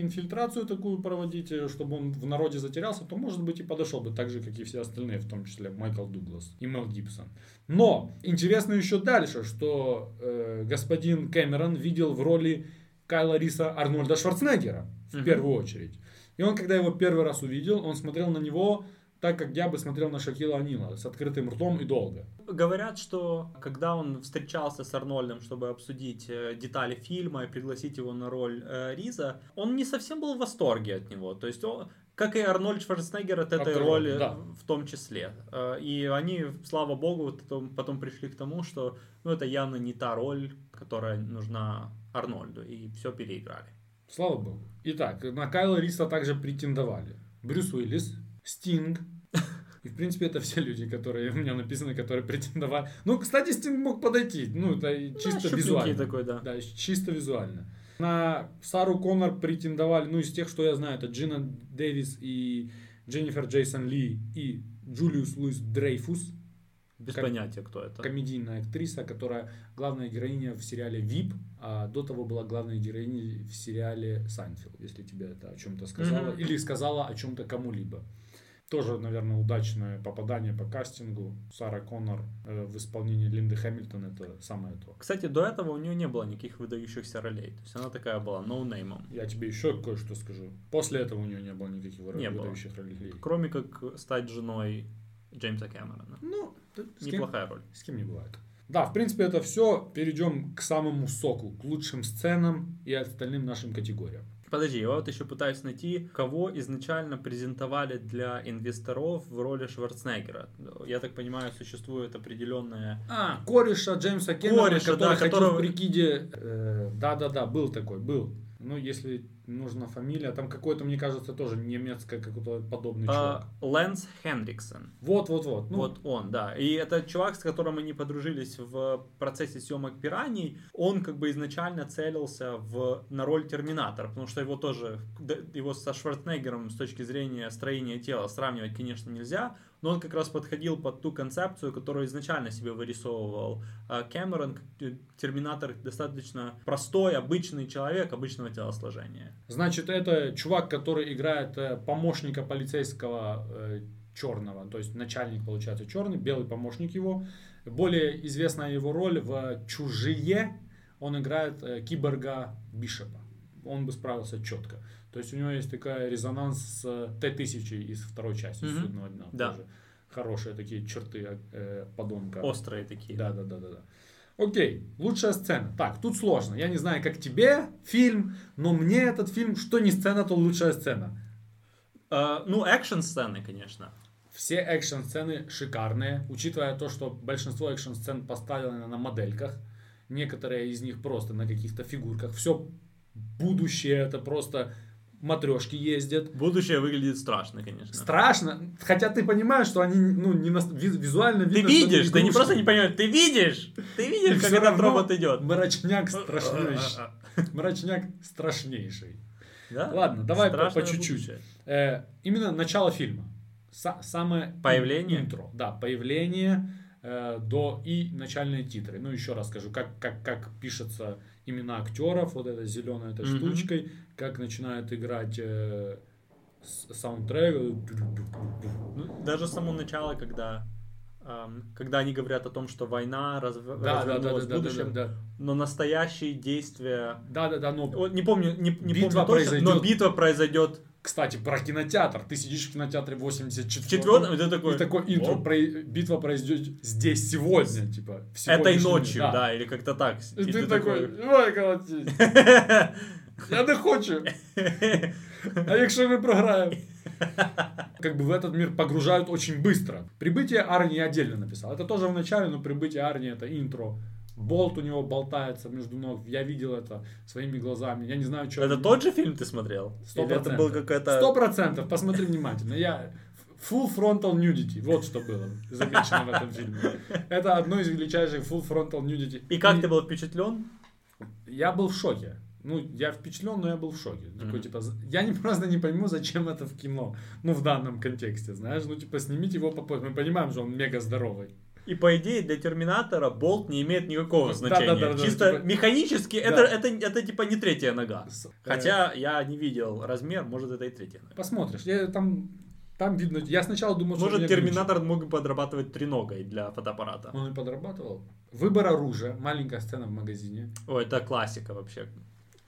инфильтрацию такую проводить, э, чтобы он в народе затерялся, то, может быть, и подошел бы так же, как и все остальные, в том числе Майкл Дуглас и Мел Гибсон. Но интересно еще дальше, что э, господин Кэмерон видел в роли Кайла Риса Арнольда Шварценеггера в Мгм. первую очередь. И он, когда его первый раз увидел, он смотрел на него так, как я бы смотрел на Шакила Анила, с открытым ртом и долго. Говорят, что когда он встречался с Арнольдом, чтобы обсудить э, детали фильма и пригласить его на роль э, Риза, он не совсем был в восторге от него. То есть он, как и Арнольд Шварценеггер от этой роли, роли да. в том числе. Э, И они, слава богу, потом, потом пришли к тому, что ну, это явно не та роль, которая нужна Арнольду, и все переиграли. Слава богу. Итак, на Кайла Риса также претендовали. Брюс Уиллис, Стинг. И, в принципе, это все люди, которые у меня написаны, которые претендовали. Ну, кстати, Стинг мог подойти. Ну, это и чисто щупленький визуально. такой, да. Да, чисто визуально. На Сару Коннор претендовали, ну, из тех, что я знаю, это Джина Дэвис и Дженнифер Джейсон Ли и Джулия Луис-Дрейфус. Без Как- понятия, кто это. комедийная актриса, которая главная героиня в сериале VIP, а до того была главной героиней в сериале Сайнфилд, если тебе это о чем-то сказала, Мгм. или сказала о чем-то кому-либо. Тоже, наверное, удачное попадание по кастингу. Сара Коннор э, в исполнении Линды Хэмилтон это самое то. Кстати, до этого у нее не было никаких выдающихся ролей. То есть она такая была ноунеймом. Я тебе еще кое-что скажу. После этого у нее не было никаких Не было. выдающихся ролей. Кроме как стать женой Джеймса Кэмерона. Ну, т- с кем, Неплохая роль. с кем не бывает. Да, в принципе, это все. Перейдем к самому соку, к лучшим сценам и остальным нашим категориям. Подожди, я вот еще пытаюсь найти, кого изначально презентовали для инвесторов в роли Шварценеггера. Я так понимаю, существует определенная... А, кореша Джеймса Кэмерона, Кореша, который да, которого- в прикиде. Э, Да-да-да, был такой, был. Ну, если нужна фамилия, там какой-то, мне кажется, тоже немецкая, какой-то подобный чувак. а, Лэнс Хендриксон. Вот-вот-вот. Ну, вот он, да. И это чувак, с которым они подружились в процессе съемок «Пираний». Он как бы изначально целился в, на роль Терминатора, потому что его тоже, его со Шварценеггером с точки зрения строения тела сравнивать, конечно, нельзя, но он как раз подходил под ту концепцию, которую изначально себе вырисовывал а, Кэмерон. К- Терминатор достаточно простой, обычный человек обычного телосложения. Значит, это чувак, который играет э, помощника полицейского черного, то есть начальник, получается, черный, белый помощник его. Более известная его роль в «Чужие», он играет э, киборга Бишопа. Он бы справился четко. То есть у него есть такая резонанс с э, Т-1000 из второй части Мгм. «Судного дня». Да. Тоже хорошие такие черты э, подонка. Острые такие. Да, да, да, да, да. Окей, лучшая сцена. Так, тут сложно. Я не знаю, как тебе фильм, но мне этот фильм, что не сцена, то лучшая сцена. А, ну, экшн-сцены, конечно. Все экшн-сцены шикарные, учитывая то, что большинство экшн-сцен поставлены на модельках. Некоторые из них просто на каких-то фигурках. Все будущее, это просто матрешки ездят. Будущее выглядит страшно, конечно. Страшно, хотя ты понимаешь, что они ну, не ви- визуально Ты видно, они видишь, ты не просто не понимаешь, ты видишь, ты видишь, как этот робот идет. Мрачняк страшнейший. Мрачняк страшнейший. Да? Ладно, давай по, чуть-чуть. Э, именно начало фильма. Са- самое Появление? интро. Да, появление э, до и начальные титры. Ну, еще раз скажу, как, как, как пишется имена актеров, вот этой зеленой этой Мгм. штучкой, как начинает играть э, саундтрек. Ну, даже само начало, когда, ам, когда они говорят о том, что война разв- Да, да, да, да, развернулась в да, да, будущем, да, да. но настоящие действия... Да, да, да, но не помню, не, не Битва помню точно, но произойдет. битва произойдет Кстати, про кинотеатр. Ты сидишь в кинотеатре 84 в четвертом, и ты такой... И такой интро, «Оп, про- битва произойдет здесь сегодня, типа. Этой ночью, день, да. или как-то так. И, ты, такой, давай колотись. Я не хочу. А якщо ми програємо? Как бы в этот мир погружают очень быстро. Прибытие Арни я отдельно написал. Это тоже в начале, но прибытие Арни это интро. Болт у него болтается между ног. Я видел это своими глазами. Я не знаю, что... Это тот же фильм ты смотрел? Сто это был какая-то... Сто процентов. Посмотри внимательно. Я... Full frontal nudity. Вот что было замечено в этом фильме. Это одно из величайших full frontal nudity. И как ты был впечатлен? Я был в шоке. Ну, я впечатлен, но я был в шоке. Такой, Мгм. типа, я не, просто не пойму, зачем это в кино. Ну, в данном контексте, знаешь. Ну, типа, снимите его попозже. Мы понимаем, что он мега здоровый. И по идее для Терминатора болт не имеет никакого Да, значения. да, да, да, Чисто типа- механически Да. это, это, это типа не третья нога. С- Хотя я не видел размер, может это и третья нога. Посмотришь. Я, там, там видно... Я сначала думал, что... Может Терминатор мог бы подрабатывать треногой для фотоаппарата. Он и подрабатывал. Выбор оружия. Маленькая сцена в магазине. Ой, это классика вообще.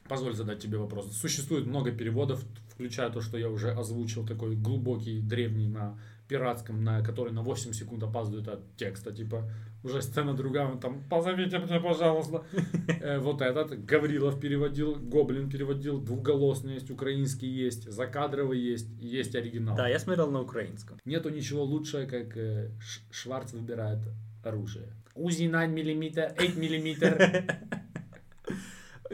Позволь задать тебе вопрос. Существует много переводов, включая то, что я уже озвучил, такой глубокий, древний на пиратском, на который на 8 секунд опаздывает от текста, типа, уже сцена другая, он там, позовите меня, пожалуйста. Э, Вот этот, Гаврилов переводил, Гоблин переводил, двухголосный есть, украинский есть, закадровый есть, есть оригинал. Да, я смотрел на украинском. Нету ничего лучше, как э, Шварц выбирает оружие. УЗИ 9 мм, 8 мм.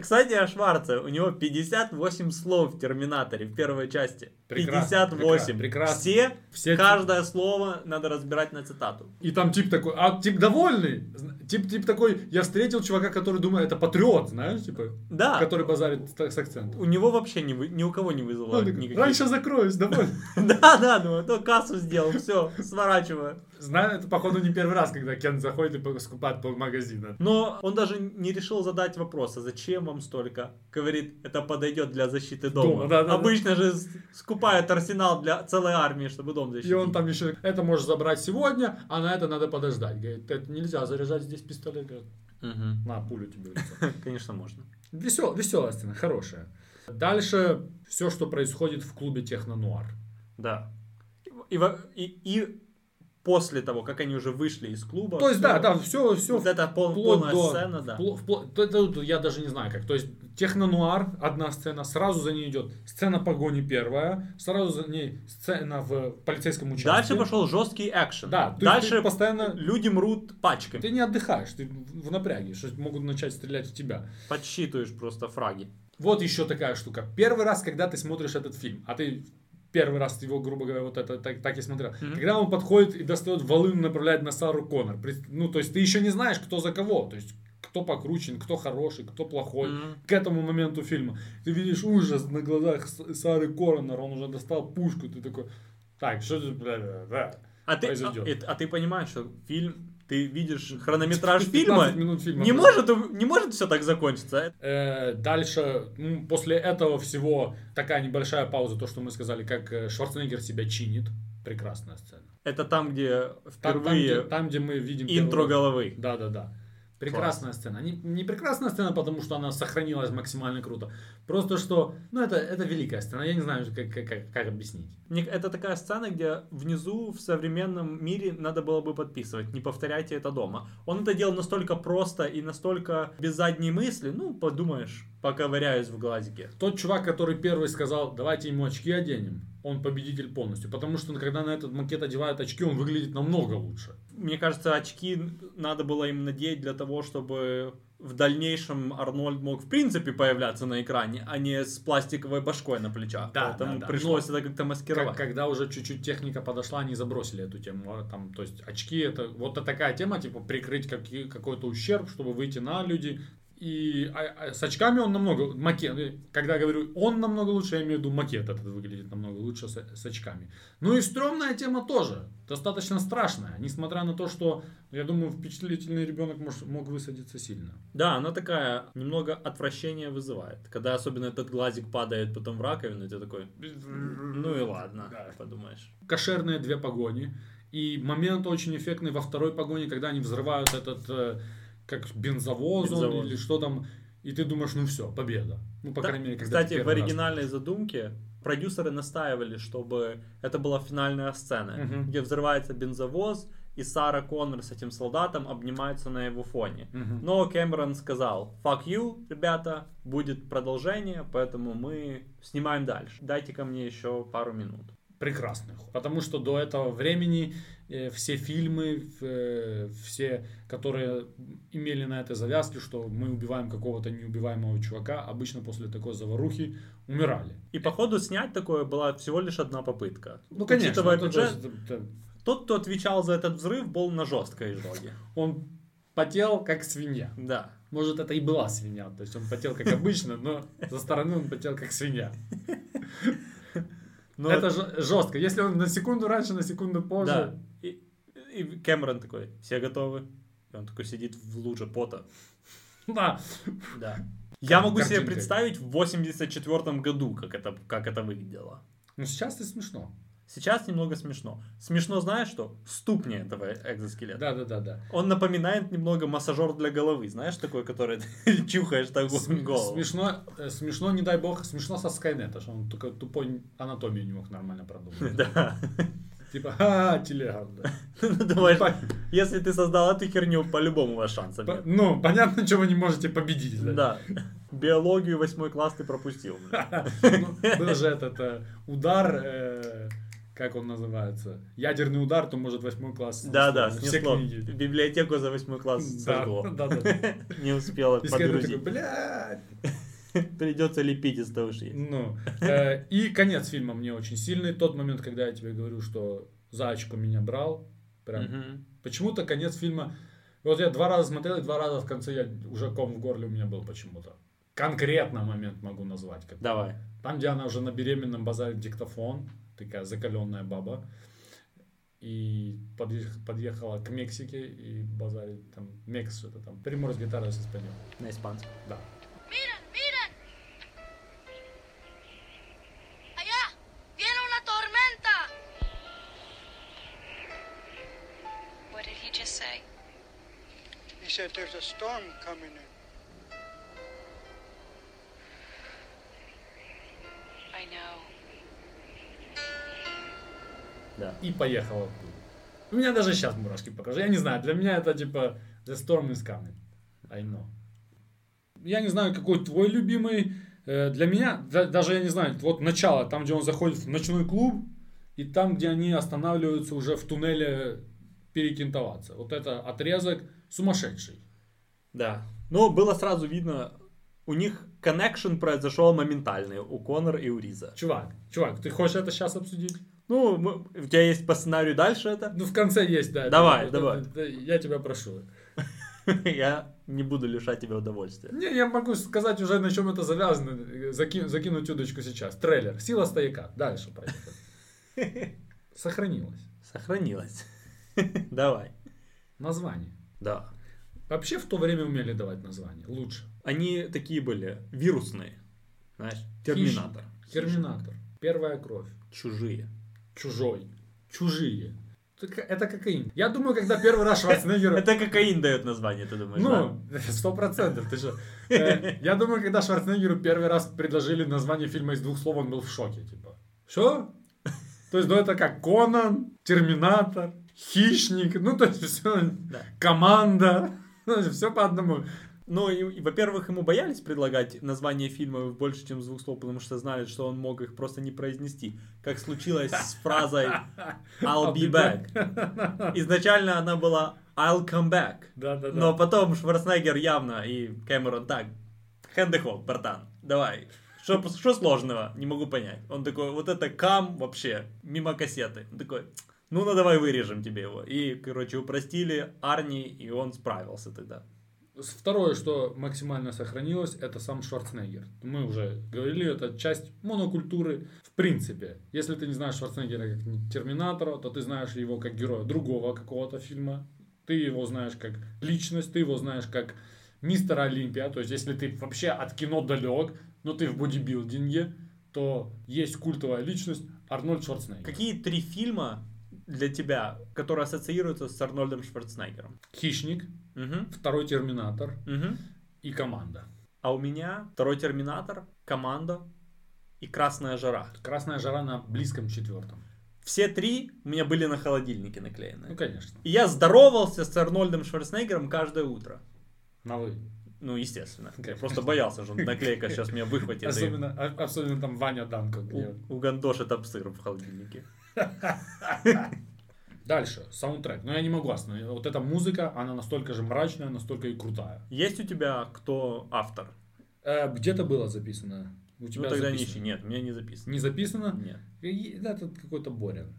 Кстати, о Шварце. У него 58 слов в Терминаторе в первой части. Прекрасно, 58. прекрасно. Все, Все каждое слово надо разбирать на цитату. И там тип такой, а тип довольный. Тип, тип такой, я встретил чувака, который думает, это патриот, знаешь, типа, Да. который базарит с, акцентом. У него вообще ни, ни у кого не Он вызывало такой, никаких. Раньше закроюсь, довольный. Да, да, ну, то кассу сделал, все, сворачиваю. Знаю, это походу не первый раз, когда Кен заходит и скупает полмагазина. Но он даже не решил задать вопрос, а зачем вам столько? Говорит, это подойдет для защиты дома. Дома, да, да, да. Обычно же с- скупают арсенал для целой армии, чтобы дом защитить. И он там еще, это можешь забрать сегодня, а на это надо подождать. Говорит, это нельзя заряжать здесь пистолет. Говорит, Мгм. на пулю тебе. Конечно, можно. Весел, веселая сцена, хорошая. Дальше все, что происходит в клубе Технонуар. Да. И, и, и после того, как они уже вышли из клуба. То есть, всё. да, да, все, все Вот это пол- полная сцена, да. я даже не знаю как. То есть, технонуар, одна сцена, сразу за ней идет сцена погони первая, сразу за ней сцена в полицейском участке. Дальше пошел жесткий экшен. Да, есть Дальше ты постоянно... люди мрут пачками. Ты не отдыхаешь, ты в напряге, что могут начать стрелять в тебя. Подсчитываешь просто фраги. Вот еще такая штука. Первый раз, когда ты смотришь этот фильм, а ты первый раз его, грубо говоря, вот это так, так и смотрел. Когда он подходит и достает волыну, направляет на Сару Коннор. Пред- Ну, то есть ты еще не знаешь, кто за кого. То есть кто покручен, кто хороший, кто плохой. Мгм. К этому моменту фильма. Ты видишь ужас на глазах Сары Коннор, он уже достал пушку, ты такой, так, что тут, бля, бля, бля, А ты, произойдет?» а, а ты понимаешь, что фильм, ты видишь хронометраж 15 фильма, фильма. не может, не может все так закончиться. Э, Дальше, ну, после этого всего, такая небольшая пауза, то, что мы сказали, как э, Шварценеггер себя чинит. Прекрасная сцена. Это там, где Там, там, впервые где, там, где мы видим... интро первый- головы. Да, Прекрасная сцена. Не, не прекрасная сцена, потому что она сохранилась максимально круто. Просто что, ну, это, это великая сцена. Я не знаю, как, как, как, как объяснить. Это такая сцена, где внизу в современном мире надо было бы подписывать. Не повторяйте это дома. Он это делал настолько просто и настолько без задней мысли. Ну, подумаешь, поковыряюсь в глазике. Тот чувак, который первый сказал, давайте ему очки оденем, он победитель полностью. Потому что когда на этот макет одевают очки, он выглядит намного лучше. Мне кажется, очки надо было им надеть для того, чтобы в дальнейшем Арнольд мог в принципе появляться на экране, а не с пластиковой башкой на плечах. Да, Поэтому да, да. пришлось это как-то Как- маскировать. когда уже чуть-чуть техника подошла, они забросили эту тему. А Там, то есть очки это вот это такая тема, типа прикрыть какие- какой-то ущерб, чтобы выйти на люди. И а- а с очками он намного макет. э, Когда я говорю он намного лучше, я имею в виду макет этот выглядит намного лучше с, с очками. Ну и стрёмная тема тоже. Достаточно страшная. Несмотря на то, что, я думаю, впечатлительный ребенок мож- мог высадиться сильно. Да, она такая немного отвращение вызывает. Когда особенно этот глазик падает потом в раковину, ты такой, ну и ладно, Да. подумаешь. кошерные две погони. И момент очень эффектный во второй погоне, когда они взрывают этот, э, как бензовоз, он Бензовоз. или что там, и ты думаешь, ну все, победа. Ну, по Да, крайней мере, когда Кстати, в первый раз оригинальной задумке продюсеры настаивали, чтобы это была финальная сцена, Мгм. где взрывается бензовоз, и Сара Коннор с этим солдатом обнимаются на его фоне. Мгм. Но Кэмерон сказал, fuck you, ребята, будет продолжение, поэтому мы снимаем дальше. Дайте ко мне еще пару минут. Прекрасный ход. Потому что до этого времени э, все фильмы, э, все, которые имели на это завязки, что мы убиваем какого-то неубиваемого чувака, обычно после такой заварухи умирали. И походу снять такое была всего лишь одна попытка. Ну, конечно. Учитывая ну, бюджет, есть, это- тот, кто отвечал за этот взрыв, был на жесткой изжоге. он потел как свинья. Да. Может, это и была свинья. То есть он потел как обычно, но со стороны он потел как свинья. Но это ж- жестко. Если он на секунду раньше, на секунду Да. позже. И, и Кэмерон такой, все готовы? И он такой сидит в луже пота. Да. Да. Я могу себе картинкой. представить в 84 году, как это, как это выглядело. Ну, сейчас это смешно. Сейчас немного смешно. Смешно, знаешь что? Ступни этого экзоскелета. Да, да, да, да. Он напоминает немного массажер для головы. Знаешь, такой, который ты чухаешь так См- голову. Смешно, э, смешно, не дай бог, смешно со Скайнета, что он только тупой анатомию не мог нормально продумать. Да. Типа, ха, телега. Ну, Думаешь, если ты создал эту херню, по-любому по- нет. Ну, понятно, что вы не можете победить. да. Да. Биологию восьмой класс ты пропустил. Ну, Был же этот э, удар, э, как он называется, ядерный удар, то может восьмой класс. Да, да, Все снесло. книги. Библиотеку за восьмой класс Да, сожгло. да, да. да. Не успела И такой, подгрузить. блядь. Придется лепить из того, что есть. Ну, э, и конец фильма мне очень сильный. Тот момент, когда я тебе говорю, что Зайчика меня брал. Прям. Мгм. Почему-то конец фильма... Вот я два раза смотрел, и два раза в конце я уже ком в горле у меня был почему-то. Конкретно момент могу назвать. Как... Давай. Там, где она уже на беременном базаре диктофон, такая закаленная баба, и подъех- подъехала к Мексике и базарит там Мекс что-то там. Примор с гитарой с испаньол. На испанском. Да. He said there's a storm coming in. Да. И поехала оттуда. У меня даже сейчас мурашки покажу. Я не знаю, для меня это типа The Storm is coming. I know. Я не знаю, какой твой любимый. Э, Для меня, да- даже я не знаю, вот начало, там, где он заходит в ночной клуб, и там, где они останавливаются уже в туннеле перекинтоваться. Вот это отрезок сумасшедший. Да. Но было сразу видно, у них коннекшн произошел моментальный у Конор и у Риза. Чувак, чувак, ты хочешь это сейчас обсудить? Ну, у тебя есть по сценарию дальше это? Ну, в конце есть, да. Давай, Это- давай. это- Я тебя прошу. Я не буду лишать тебя удовольствия. Не, я могу сказать уже, на чем это завязано. Заки- закинуть удочку сейчас. Трейлер. Сила стояка. Дальше поехали. Сохранилось. Сохранилось. Давай. Название. Да. Вообще в то время умели давать названия. Лучше. Они такие были вирусные. Знаешь, Терминатор. Терминатор. Первая кровь. Чужие. Чужой. Чужие. Это ка- Это кокаин. Я думаю, когда первый раз Шварценеггер... Это кокаин дает название, ты думаешь, Ну, сто процентов, ты же. Э, Я думаю, когда Шварценеггеру первый раз предложили название фильма из двух слов, он был в шоке, типа. Что? То есть, ну это как Конан, Терминатор, Хищник, ну то есть все, команда, все по одному. Ну, и, и, во-первых, ему боялись предлагать название фильма больше, чем двух слов, потому что знали, что он мог их просто не произнести. Как случилось с фразой I'll be back. Изначально она была I'll come back. Да, да, да. Но потом Шварценеггер явно и Кэмерон так, хэндехок, братан, давай. Что, что сложного? Не могу понять. Он такой, вот это кам вообще, мимо кассеты. Он такой, ну, ну давай вырежем тебе его. И, короче, упростили Арни, и он справился тогда. Второе, что максимально сохранилось, это сам Шварценеггер. Мы уже говорили, это часть монокультуры. В принципе, если ты не знаешь Шварценеггера как Терминатора, то ты знаешь его как героя другого какого-то фильма. Ты его знаешь как личность, ты его знаешь как мистер Олимпия. То есть, если ты вообще от кино далек, но ты в бодибилдинге, то есть культовая личность Арнольд Шварценеггер. Какие три фильма для тебя, которые ассоциируются с Арнольдом Шварценеггером? Хищник, Мгм, второй Терминатор мгм. и команда. А у меня второй Терминатор, Команда и Красная жара. Красная жара на близком четвертом. Все три у меня были на холодильнике Ну, наклеены. конечно. И я здоровался с Арнольдом Шварценеггером каждое утро. На вы. Ну, естественно. Я просто боялся, что наклейка сейчас меня выхватит. и Особенно, а- особенно там Ваня Данко. где- у- Угандошит об сыр в холодильнике. Дальше, саундтрек. Но я не могу остановить. Вот эта музыка, она настолько же мрачная, настолько и крутая. Есть у тебя кто автор? Э, где-то было записано. У тебя Ну, тогда записано. ищи. Нет, у меня не записано. Не записано? Нет. И- да, Это какой-то Борин.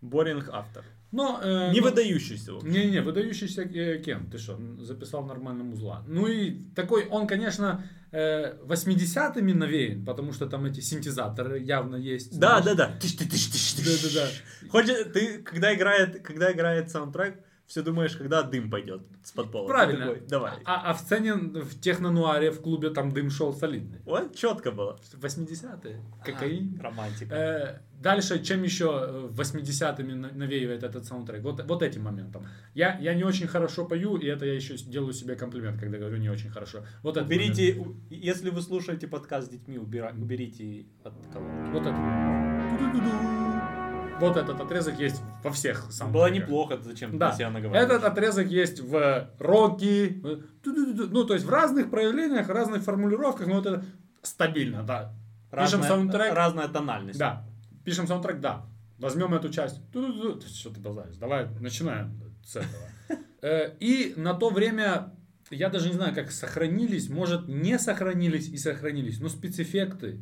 Боринг автор. Но, э, Не ну, выдающийся. Не-не, выдающийся э, кем? Ты что, записал нормально музла? Ну и такой, он, конечно, э, 80-ми навеян, потому что там эти синтезаторы явно есть. Да, знаешь. да, да. Тыщ, ты, тыщ, тыщ, тыщ. Да-да-да. Хочешь, ты, когда играет, когда играет саундтрек, все думаешь, когда дым пойдет с-под пола. Ты Правильно. такой, давай. А, а в сцене в технонуаре в клубе там дым шел солидный. Вот четко было. 80-е. Кокаин. Романтика. Э, дальше, чем еще э, 80-ми на- навеивает этот саундтрек? Вот, вот этим моментом. Я, я не очень хорошо пою, и это я еще делаю себе комплимент, когда говорю не очень хорошо. Вот. Уберите, у- если вы слушаете подкаст с детьми, убира- уберите от колонки. Вот это. Вот этот отрезок есть во всех саундтреках. Было неплохо, зачем Да, себя наговариваешь. этот отрезок есть в роке, э, ну то есть в разных проявлениях, разных формулировках, но вот это стабильно, да. Пишем разная, саундтрек, разная тональность. да. Пишем саундтрек, да. Возьмем эту часть. Что ты болтаешь? Давай начинаем с этого. Э, И на то время, я даже не знаю, как сохранились, может не сохранились и сохранились, но спецэффекты,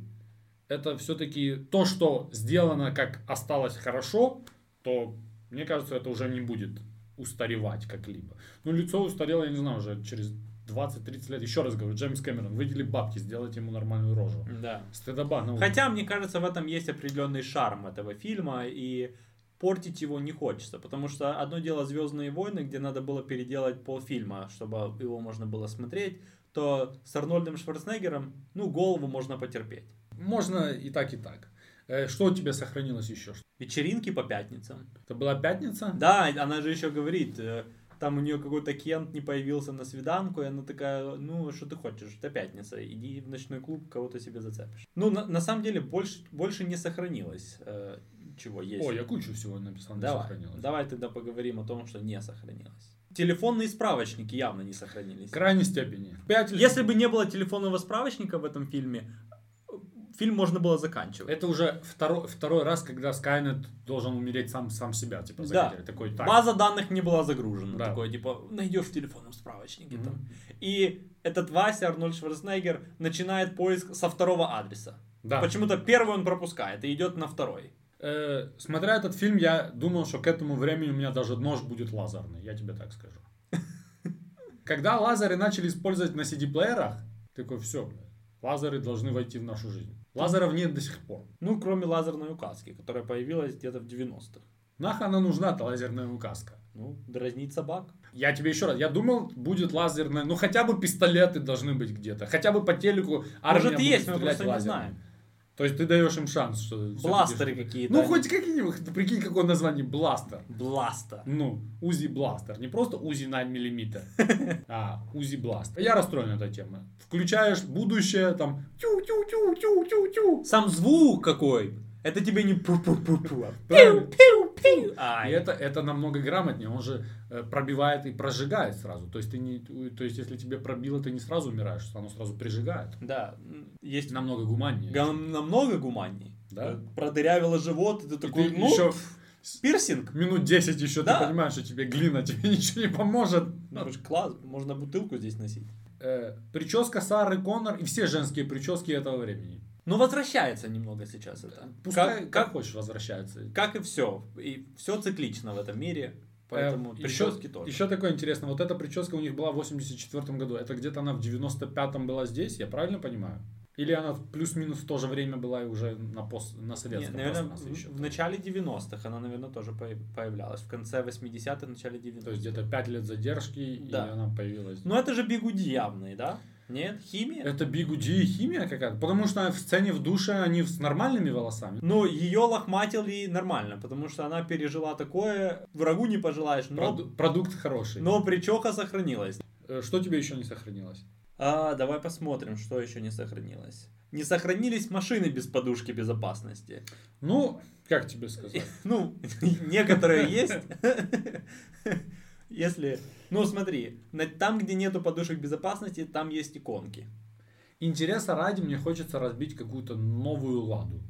это все-таки то, что сделано, как осталось хорошо, то, мне кажется, это уже не будет устаревать как-либо. Ну, лицо устарело, я не знаю, уже через 20-30 лет. Еще раз говорю, Джеймс Кэмерон, выдели бабки, сделайте ему нормальную рожу. Да. Стыдоба. Ну, Хотя, мне кажется, в этом есть определенный шарм этого фильма, и портить его не хочется, потому что одно дело «Звездные войны», где надо было переделать полфильма, чтобы его можно было смотреть, то с Арнольдом Шварценеггером, ну, голову можно потерпеть. Можно и так, и так. Э, Что у тебя сохранилось еще? Вечеринки по пятницам. Это была пятница? Да, она же еще говорит, э, там у нее какой-то Кент не появился на свиданку, и она такая, ну, что ты хочешь, это пятница, иди в ночной клуб, кого-то себе зацепишь. Ну, на, на самом деле, больше, больше не сохранилось. Э, чего есть. Ой, я кучу всего написал, не давай, сохранилось. давай тогда поговорим о том, что не сохранилось. Телефонные справочники явно не сохранились. В крайней степени. Пять. Если бы не было телефонного справочника в этом фильме, фильм можно было заканчивать. Это уже второй, второй раз, когда Скайнет должен умереть сам, сам себя, типа, Да. Такой, так, База данных не была загружена. Да. Такой, типа, найдешь в телефонном справочнике. Мгм. Там. И этот Вася, Арнольд Шварценеггер, начинает поиск со второго адреса. да. Почему-то первый он пропускает и идет на второй. Э, смотря этот фильм, я думал, что к этому времени у меня даже нож будет лазерный, я тебе так скажу. Когда лазеры начали использовать на CD-плеерах, такой, все, лазеры должны войти в нашу жизнь. Лазеров нет до сих пор. Ну, кроме лазерной указки, которая появилась где-то в 90-х. Нахуй она нужна, эта лазерная указка? Ну, дразнить собак. Я тебе еще раз, я думал, будет лазерная, ну хотя бы пистолеты должны быть где-то, хотя бы по телеку армия Может, будет есть, мы просто не лазером. знаем. То есть ты даешь им шанс, что... Бластеры какие-то. Ну хоть какие-нибудь, ты прикинь, какое название, бластер. Бласта. Ну, Узи Бластер. Не просто Узи 9 мм, а Узи Бластер. Я расстроен этой темой. Включаешь будущее, там, тю-тю-тю-тю-тю-тю. Сам звук какой. Это тебе не пу-пу-пу-пу, а Правильно. пиу-пиу-пиу. И Ай. это, это намного грамотнее, он же э, пробивает и прожигает сразу. То есть, ты не, то есть, если тебе пробило, ты не сразу умираешь, оно сразу прижигает. Да, есть Намного гуманнее. намного гуманней. Да? Э, Продырявило живот, и ты И такой, ты ну, еще пирсинг. минут 10 еще Да. ты понимаешь, что тебе глина, тебе ничего не поможет. Ну, это ж класс, можно бутылку здесь носить. Э, прическа Сары Коннор и все женские прически этого времени. Ну, возвращается немного сейчас это. Пускай как, как, как, хочешь возвращается. как и все. И все циклично в этом мире. Поэтому Э, еще, прически тоже. еще такое интересно, вот эта прическа у них была в 84 году, это где-то она в 95-м была здесь, я правильно понимаю? Или она плюс-минус в то же время была и уже на, пост, на советском наверное, пространстве еще? в, в начале 90-х она, наверное, тоже появ- появлялась. В конце 80-х, начале 90-х. То есть где-то 5 лет задержки, Да. и она появилась. Ну, это же бигуди явные, да? Нет? Химия? Это бигуди и химия какая-то? Потому что в сцене в душе они с нормальными волосами. Ну, ее лохматили нормально, потому что она пережила такое, врагу не пожелаешь, но, Проду- продукт хороший. но причеха сохранилась. Э, Что тебе еще не сохранилось? А, давай посмотрим, что еще не сохранилось. Не сохранились машины без подушки безопасности. Ну, как тебе сказать? Ну, некоторые есть. Если, ну смотри, там, где нету подушек безопасности, там есть иконки. Интереса ради мне хочется разбить какую-то новую ладу.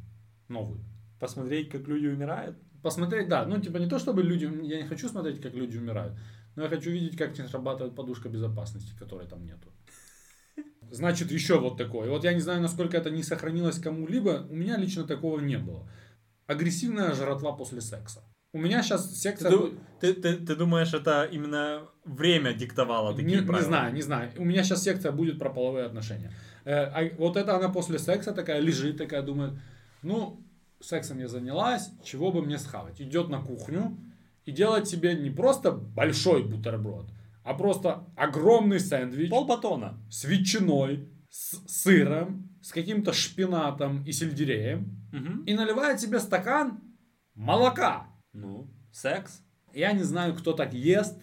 Новую. Посмотреть, как люди умирают. Посмотреть, да, ну типа не то, чтобы люди, я не хочу смотреть, как люди умирают, но я хочу видеть, как не срабатывает подушка безопасности, которой там нету. Значит, еще вот такое. Вот я не знаю, насколько это не сохранилось кому-либо, у меня лично такого не было. Агрессивная жратва после секса. У меня сейчас Ты, секция... будет- ты- ты- ты думаешь, это именно время диктовало Не, такие не правила? знаю, не знаю. У меня сейчас секция будет про половые отношения. Э, а вот это она после секса такая лежит, такая думает, ну, сексом я занялась, чего бы мне схавать. Идет на кухню и делает себе не просто большой бутерброд, а просто огромный сэндвич Пол батона. с ветчиной, с сыром, с каким-то шпинатом и сельдереем Мгм. и наливает себе стакан молока. Ну, секс. Я не знаю, кто так ест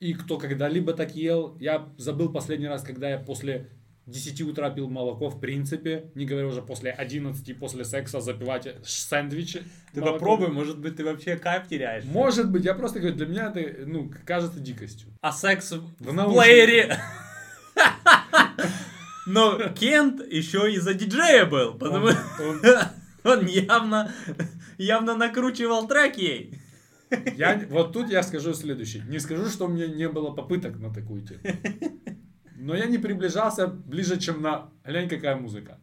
и кто когда-либо так ел. Я забыл последний раз, когда я после 10 утра пил молоко, в принципе. Не говорю уже после 11, после секса запивать сэндвичи. Ты молоком. попробуй, может быть, ты вообще кайф теряешь. Может быть, я просто говорю, для меня это, ну, кажется дикостью. А секс в, В наушниках. плеере. Но Кент еще и за диджея был, потому Он- что он явно, явно накручивал трек ей. я, вот тут я скажу следующее. Не скажу, что у меня не было попыток на такую тему. Но я не приближался ближе, чем на «Глянь, какая музыка».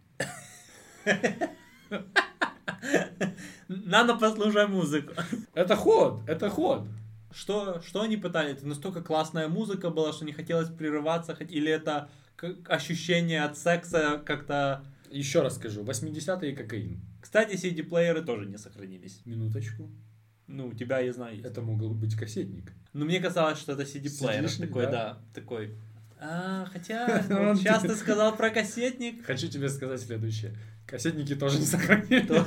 Надо послушать музыку. Это ход, это ход. Что, что они пытались? Это настолько классная музыка была, что не хотелось прерываться, или это ощущение от секса как-то... Еще раз скажу, 80-е и кокаин. Кстати, CD-плееры тоже не сохранились. Минуточку. Ну, у тебя, я знаю, есть. Это мог быть кассетник. Но мне казалось, что это CD-плеер. CD-шник, Такой, да? да, такой. А, хотя, вот сейчас ты сказал про кассетник. Хочу тебе сказать следующее. Кассетники тоже не сохранили.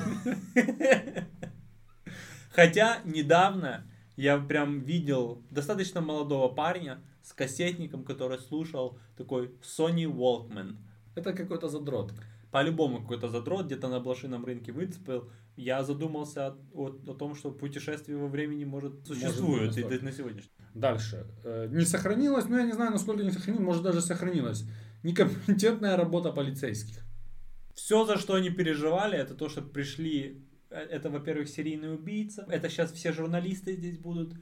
Хотя недавно я прям видел достаточно молодого парня с кассетником, который слушал такой Sony Walkman. Это какой-то задрот. По-любому какой-то задрот где-то на блошином рынке выцепил, Я задумался о, о том, что путешествие во времени может существует и настолько. до- на сегодняшний. Дальше. Э, Не сохранилось, но я не знаю, насколько не сохранилось, может даже сохранилось. Некомпетентная работа полицейских. Все, за что они переживали, это то, что пришли... э, Это, во-первых, серийный убийца. Это сейчас все журналисты здесь будут.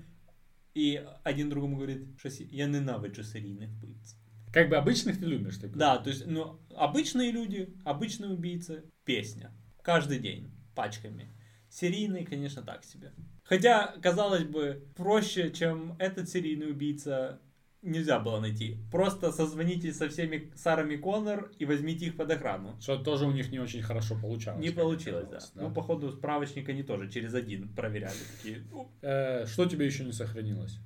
И один другому говорит, что «Сі- я ненавиджу серийных убийц. Как бы обычных ты любишь, ты Да, то есть, ну, обычные люди, обычные убийцы, песня. Каждый день, пачками. Серийный, конечно, так себе. Хотя, казалось бы, проще, чем этот серийный убийца, нельзя было найти. Просто созвоните со всеми Сарами Коннор и возьмите их под охрану. Что тоже у них не очень хорошо получалось. Не получилось, да. оказалось, Ну, походу, справочник они тоже через один проверяли. Такие, «Ну, Э, Что тебе еще не сохранилось?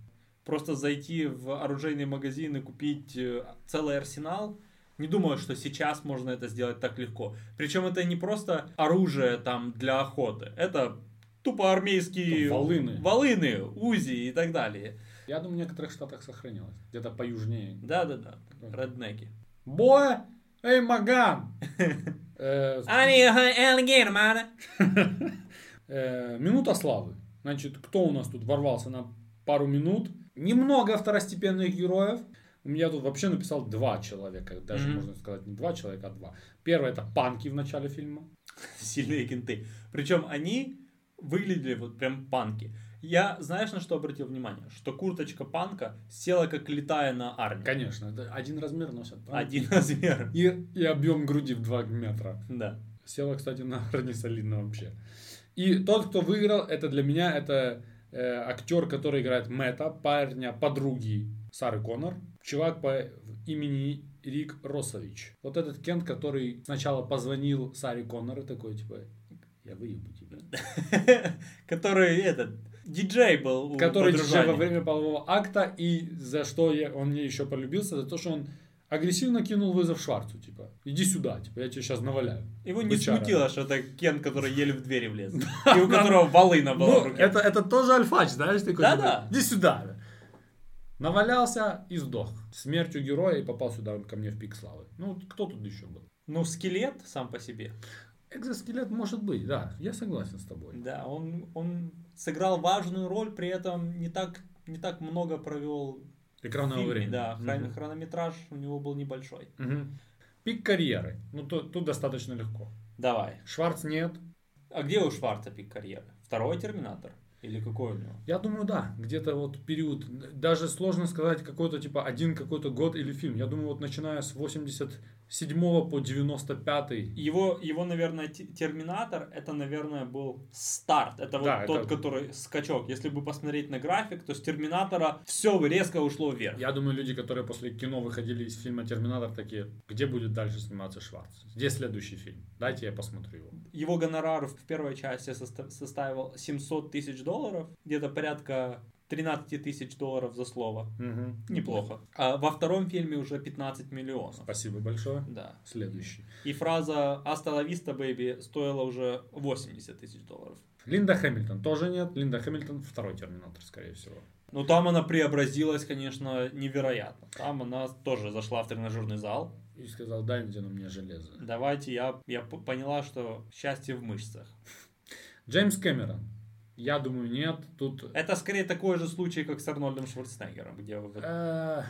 Просто зайти в оружейный магазин и купить э, целый арсенал. Не думаю, что сейчас можно это сделать так легко. Причем это не просто оружие там для охоты. Это тупо армейские Волыны. волыны, узи и так далее. Я думаю, в некоторых штатах сохранилось. Где-то поюжнее. Да-да-да, реднеки. Бой! Эй, Маган! Э, э, Минута славы. Значит, кто у нас тут ворвался на пару минут? Немного второстепенных героев. У меня тут вообще написал два человека. Даже Мгм. можно сказать не два человека, а два. Первый это панки в начале фильма. Сильные кенты. Причем они выглядели вот прям панки. Я, знаешь, на что обратил внимание? Что курточка панка села как летая на армии. Конечно, это один размер носят. панки. Один размер. И, и объем груди в 2 метра. Да. Села, кстати, на не солидно вообще. И тот, кто выиграл, это для меня, это э, актер, который играет Мэтта, парня, подруги Сары Коннор. Чувак по имени Рик Росович. Вот этот Кент, который сначала позвонил Саре Коннор и такой, типа, я выебу тебя. Который этот диджей был Который диджей во время полового акта, и за что он мне еще полюбился, за то, что он агрессивно кинул вызов Шварцу, типа, иди сюда, типа, я тебе сейчас наваляю. Его не Бычара. смутило, что это Кен, который еле в двери влез. И у которого волына была в Ну, руке. это, тоже альфач, знаешь, такой, типа, иди сюда. Навалялся и сдох. Смертью героя и попал сюда ко мне в пик славы. Ну, кто тут еще был? Ну, скелет сам по себе. Экзоскелет может быть, да, я согласен с тобой. Да, он, он сыграл важную роль, при этом не так, не так много провел в Экранного фильме. времени. Да, Мгм. хронометраж у него был небольшой. Мгм. Пик карьеры. Ну, тут, тут достаточно легко. Давай. Шварц нет. А где у Шварца пик карьеры? Второй Терминатор? Или какой у него? Я думаю, да, где-то вот период, даже сложно сказать какой-то типа один какой-то год или фильм. Я думаю, вот начиная с 87 по 95 Его, его, наверное, те- Терминатор, это, наверное, был старт. Это вот Да, тот, это- который скачок. Если бы посмотреть на график, то с Терминатора все резко ушло вверх. Я думаю, люди, которые после кино выходили из фильма «Терминатор», такие, где будет дальше сниматься Шварц? Где следующий фильм? Дайте я посмотрю его. Его гонорар в первой части соста- составил 700 тысяч долларов, где-то порядка 13 тысяч долларов за слово. Неплохо. А во втором фильме уже 15 миллионов. Спасибо большое. Да. Следующий. И фраза «Hasta la vista, baby» стоила уже 80 тысяч долларов. Линда Хэмилтон тоже нет. Линда Хэмилтон второй Терминатор, скорее всего. Ну, там она преобразилась, конечно, невероятно. Там она тоже зашла в тренажерный зал. И сказал, дай где на мне железо. Давайте, я, я поняла, что счастье в мышцах. Джеймс Кэмерон. Я думаю, нет. Тут Это скорее такой же случай, как с Арнольдом Шварценеггером, где Э,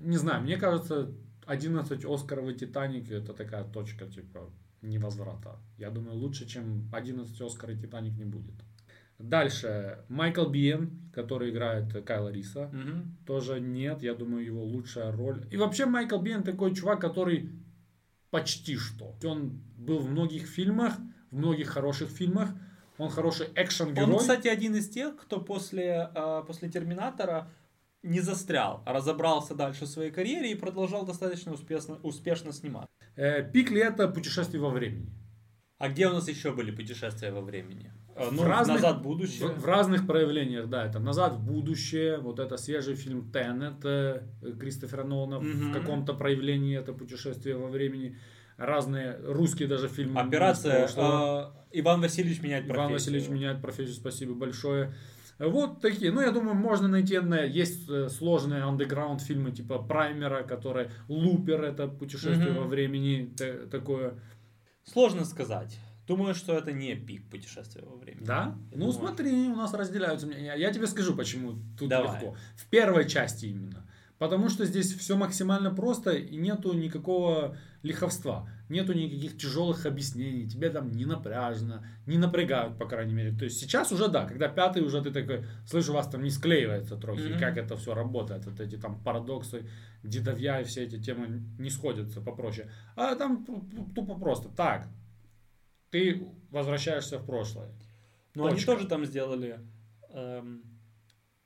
Не знаю, мне кажется, 11 Оскаров и Титаник это такая точка, типа, невозврата. Я думаю, лучше, чем 11 Оскар и Титаник не будет. Дальше. Майкл Биен, который играет Кайла Риса. Мгм. Тоже нет, я думаю, его лучшая роль. И вообще Майкл Биен такой чувак, который почти что. Он был в многих фильмах, в многих хороших фильмах. Он хороший экшен-герой. Он, кстати, один из тех, кто после, э, после Терминатора не застрял, а разобрался дальше в своей карьере и продолжал достаточно успешно, успешно снимать. Э, пик ли это путешествие во времени? А где у нас еще были путешествия во времени? Э, Ну, В разных- назад в будущее. В, в разных проявлениях, да, это «Назад в будущее», вот это свежий фильм «Теннет» э, Кристофера Нолана, в Мгм. каком-то проявлении это путешествие во времени, разные русские даже фильмы. Операция э, Иван Васильевич меняет профессию. Иван Васильевич меняет профессию, спасибо большое. Вот такие, ну я думаю, можно найти, на- есть э, сложные андеграунд фильмы типа Праймера, который Лупер, это путешествие Мгм. во времени, та- такое. Сложно сказать. Думаю, что это не пик путешествия во времени. Да? Я ну думаю. смотри, у нас разделяются мнения. Я, я тебе скажу, почему тут Давай. легко. В первой части именно. Потому что здесь все максимально просто и нету никакого лиховства. Нету никаких тяжелых объяснений. Тебе там не напряжно, не напрягают, по крайней мере. То есть сейчас уже да, когда пятый уже ты такой, слышь, у вас там не склеивается трохи, Мгм. как это все работает. Вот эти там парадоксы, дедовья и все эти темы не сходятся попроще. А там ту- ту- тупо просто. Так, ты возвращаешься в прошлое. Но они тоже там сделали эм,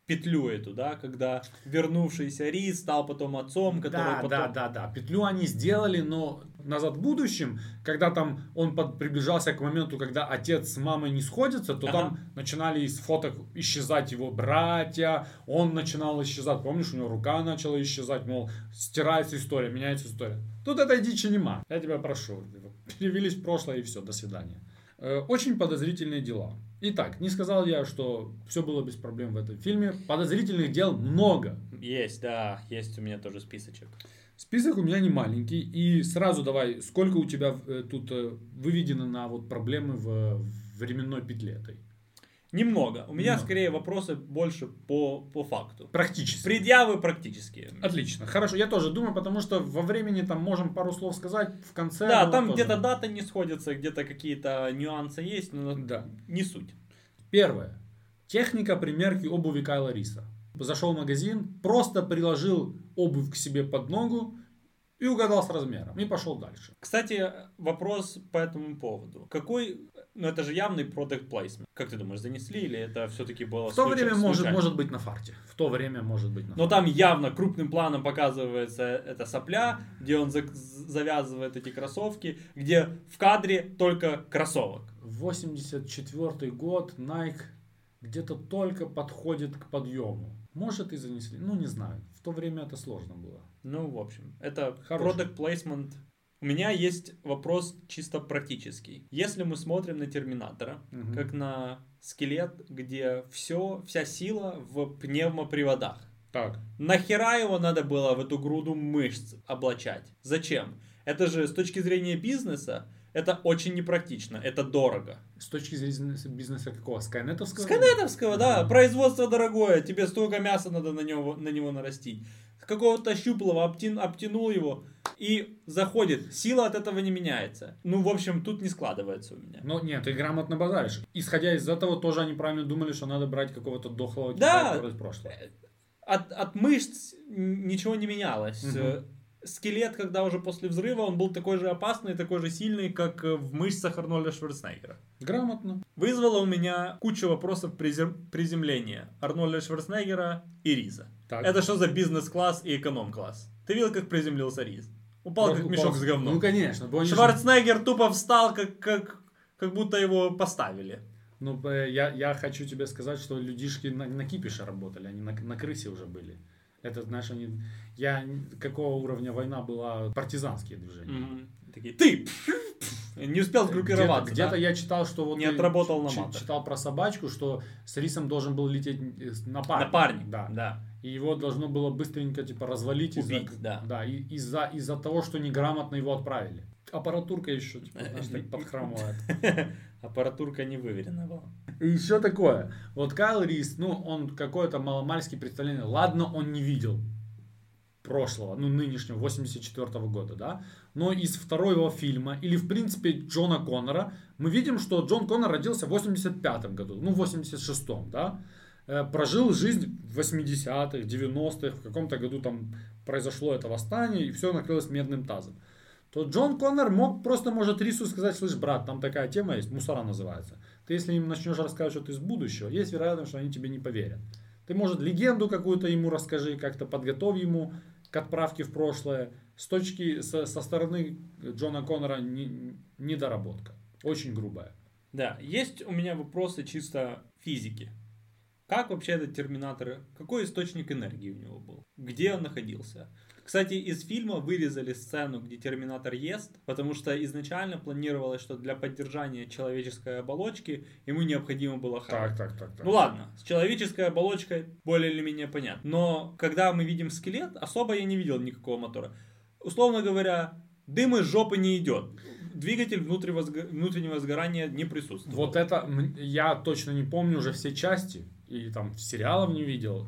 петлю эту, да, когда вернувшийся Рис стал потом отцом, который Да, потом... да, да, да. Петлю они сделали, но назад в будущем, когда там он под- приближался к моменту, когда отец с мамой не сходятся, то Ага. там начинали из фоток исчезать его братья, он начинал исчезать. Помнишь, у него рука начала исчезать, мол, стирается история, меняется история. Тут этой дичи нема. Я тебя прошу. Перевелись в прошлое и все, до свидания. Э, Очень подозрительные дела. Итак, не сказал я, что все было без проблем в этом фильме. Подозрительных дел много. Есть, да, есть у меня тоже списочек. Список у меня не маленький. И сразу давай, сколько у тебя э, тут э, выведено на вот проблемы в в временной петле этой? Немного. У меня Немного. скорее вопросы больше по, по факту. Практически. Предъявы практические. Отлично, хорошо. Я тоже думаю, потому что во времени там можем пару слов сказать в конце. Да, там тоже. где-то дата не сходится, где-то какие-то нюансы есть, но Да. не суть. Первое. Техника примерки обуви Кайла Риса. Зашел в магазин, просто приложил обувь к себе под ногу и угадал с размером. И пошел дальше. Кстати, вопрос по этому поводу. Какой, ну это же явный product placement. Как ты думаешь, занесли или это все-таки было В то случай- время может, случайно? может быть на фарте. В то время может быть на Но там явно крупным планом показывается эта сопля, где он за- завязывает эти кроссовки, где в кадре только кроссовок. 84 год Nike где-то только подходит к подъему. Может и занесли, ну не знаю. В то время это сложно было. Ну, в общем, это Хороший. product placement. У меня есть вопрос чисто практический. Если мы смотрим на Терминатора, Мгм. как на скелет, где все, вся сила в пневмоприводах. Так, Нахера его надо было в эту груду мышц облачать? Зачем? Это же с точки зрения бизнеса, это очень непрактично, это дорого. с точки зрения бизнеса какого? Скайнетовского? Сканетовского, да, Ага. производство дорогое, тебе столько мяса надо на него, на него нарастить. Какого-то щуплого обтян- обтянул его и заходит. Сила от этого не меняется. Ну, в общем, тут не складывается у меня. Ну нет, ты грамотно базаришь. Исходя из этого, тоже они правильно думали, что надо брать какого-то дохлого Да. из прошлого. От, от мышц ничего не менялось. Э, Скелет, когда уже после взрыва, он был такой же опасный, такой же сильный, как э, в мышцах Арнольда Шварценеггера. Грамотно. Вызвало у меня кучу вопросов призем- приземления Арнольда Шварценеггера и Риза. Так. Это что за бизнес-класс и эконом-класс? Ты видел, как приземлился Риз? Упал как Упал- мешок с говном. Ну конечно. они же- Шварценеггер тупо встал, как, как, как будто его поставили. Ну, э, я, я хочу тебе сказать, что людишки на, на кипише работали, они на, на крысе уже были. Это, знаешь, они... Я... Какого уровня война была? Партизанские движения. Такие, ты! Не успел сгруппироваться, где-то да? я читал, что вот... Не отработал на матах. Читал про собачку, что с рисом должен был лететь э, напарник. Напарник, Да. да. И его должно было быстренько типа развалить Убить, из-за, да. да, из-за, из-за того, что неграмотно его отправили. Аппаратурка еще типа, знаешь, так подхрамывает. Аппаратурка не выверена была. И еще такое. Вот Кайл Рис, ну, он какое-то маломальское представление. Ладно, он не видел прошлого, ну, нынешнего, 84 года, да. Но из второго фильма, или, в принципе, Джона Коннора, мы видим, что Джон Коннор родился в 85 году, ну, в 86 да. Э, Прожил жизнь в 80-х, 90-х, в каком-то году там произошло это восстание, и все накрылось медным тазом то Джон Коннор мог просто, может, Рису сказать, слышь, брат, там такая тема есть, мусора называется. Ты если им начнешь рассказывать, что ты из будущего, есть вероятность, что они тебе не поверят. Ты, может, легенду какую-то ему расскажи, как-то подготовь ему к отправке в прошлое. С точки, со, со стороны Джона Коннора не- недоработка. Очень грубая. Да, есть у меня вопросы чисто физики. Как вообще этот терминатор, какой источник энергии у него был? Где он находился? Кстати, из фильма вырезали сцену, где терминатор ест, потому что изначально планировалось, что для поддержания человеческой оболочки ему необходимо было хавать. Так, так, так, так. Ну ладно, с человеческой оболочкой более или менее понятно. Но когда мы видим скелет, особо я не видел никакого мотора. Условно говоря, дым из жопы не идет. двигатель внутреннего сгорания не присутствует. Вот это я точно не помню уже все части. И там сериалов не видел.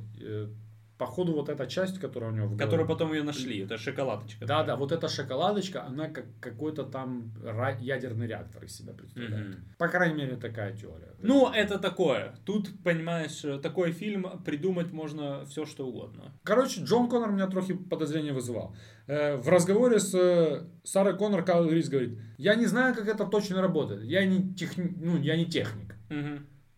Походу, вот эта часть, которая у него в голове. Которую потом ее нашли, это шоколадочка. Да, да, вот эта шоколадочка, она как какой-то там ядерный реактор из себя представляет. Мгм. По крайней мере, такая теория. Ну, это такое. Тут, понимаешь, такой фильм придумать можно все, что угодно. Короче, Джон Коннор меня трохи подозрения вызывал. Э, В разговоре с э, Сарой Коннор Кайл Рис говорит, я не знаю, как это точно работает. Я не, техни... ну, я не техник.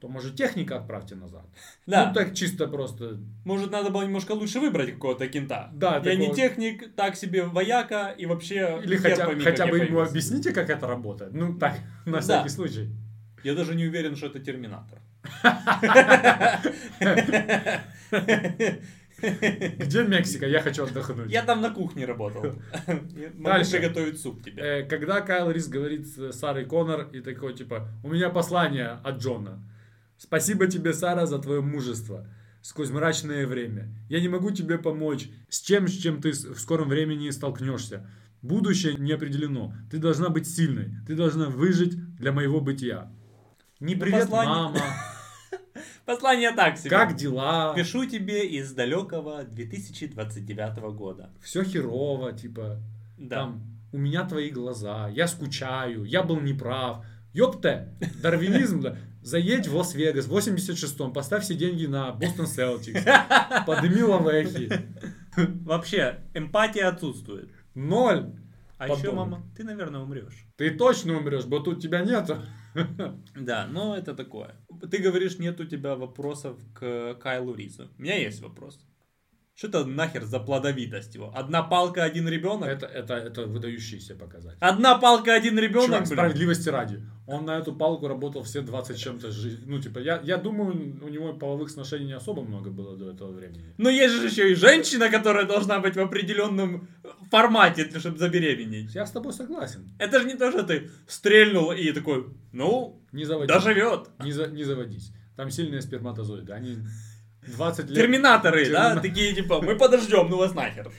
То, может, техника отправьте назад. Да. Ну, так чисто просто. Может, надо было немножко лучше выбрать какого-то кента. Да, Я такого- не техник, так себе вояка и вообще Или хотя, пойми, хотя бы ему объясните, как это работает. Ну, так, на Да. всякий случай. Я даже не уверен, что это Терминатор. Где Мексика? Я хочу отдохнуть. Я там на кухне работал. Дальше. приготовить суп тебе. Э, Когда Кайл Рис говорит с Сарой Коннор и такой, типа, у меня послание от Джона. Спасибо тебе, Сара, за твое мужество сквозь мрачное время. Я не могу тебе помочь с чем, с чем ты в скором времени столкнешься. Будущее не определено. Ты должна быть сильной. Ты должна выжить для моего бытия. Не Ну, привет, послание- мама. Послание так себе. Как дела? Пишу тебе из далекого 2029 года. Все херово, типа. Да. Там, у меня твои глаза, я скучаю, я был неправ. Ёпте, дарвинизм, да. Заедь в Лас-Вегас в 86-м, поставь все деньги на Бостон Селтикс, подними лавехи. Вообще, эмпатия отсутствует. Ноль. А Подумай. еще, мама, ты, наверное, умрешь. Ты точно умрешь, бо тут тебя нету. Да, но это такое. Ты говоришь, нет у тебя вопросов к Кайлу Ризу. У меня есть вопрос. Что это нахер за плодовитость его? Одна палка, один ребенок? Это, это, это выдающийся показатель. Одна палка, один ребенок, Чувак, справедливости ради. Он на эту палку работал все 20 с чем-то жизни. Ну, типа, я, я думаю, у него половых сношений не особо много было до этого времени. Но есть же еще и женщина, которая должна быть в определенном формате, чтобы забеременеть. Я с тобой согласен. Это же не то, что ты стрельнул и такой, ну, Не заводись. доживет. Не, за- не заводись. Там сильные сперматозоиды. Они 20 лет... Терминаторы, да, Термина- такие типа, мы подождем, ну вас нахер.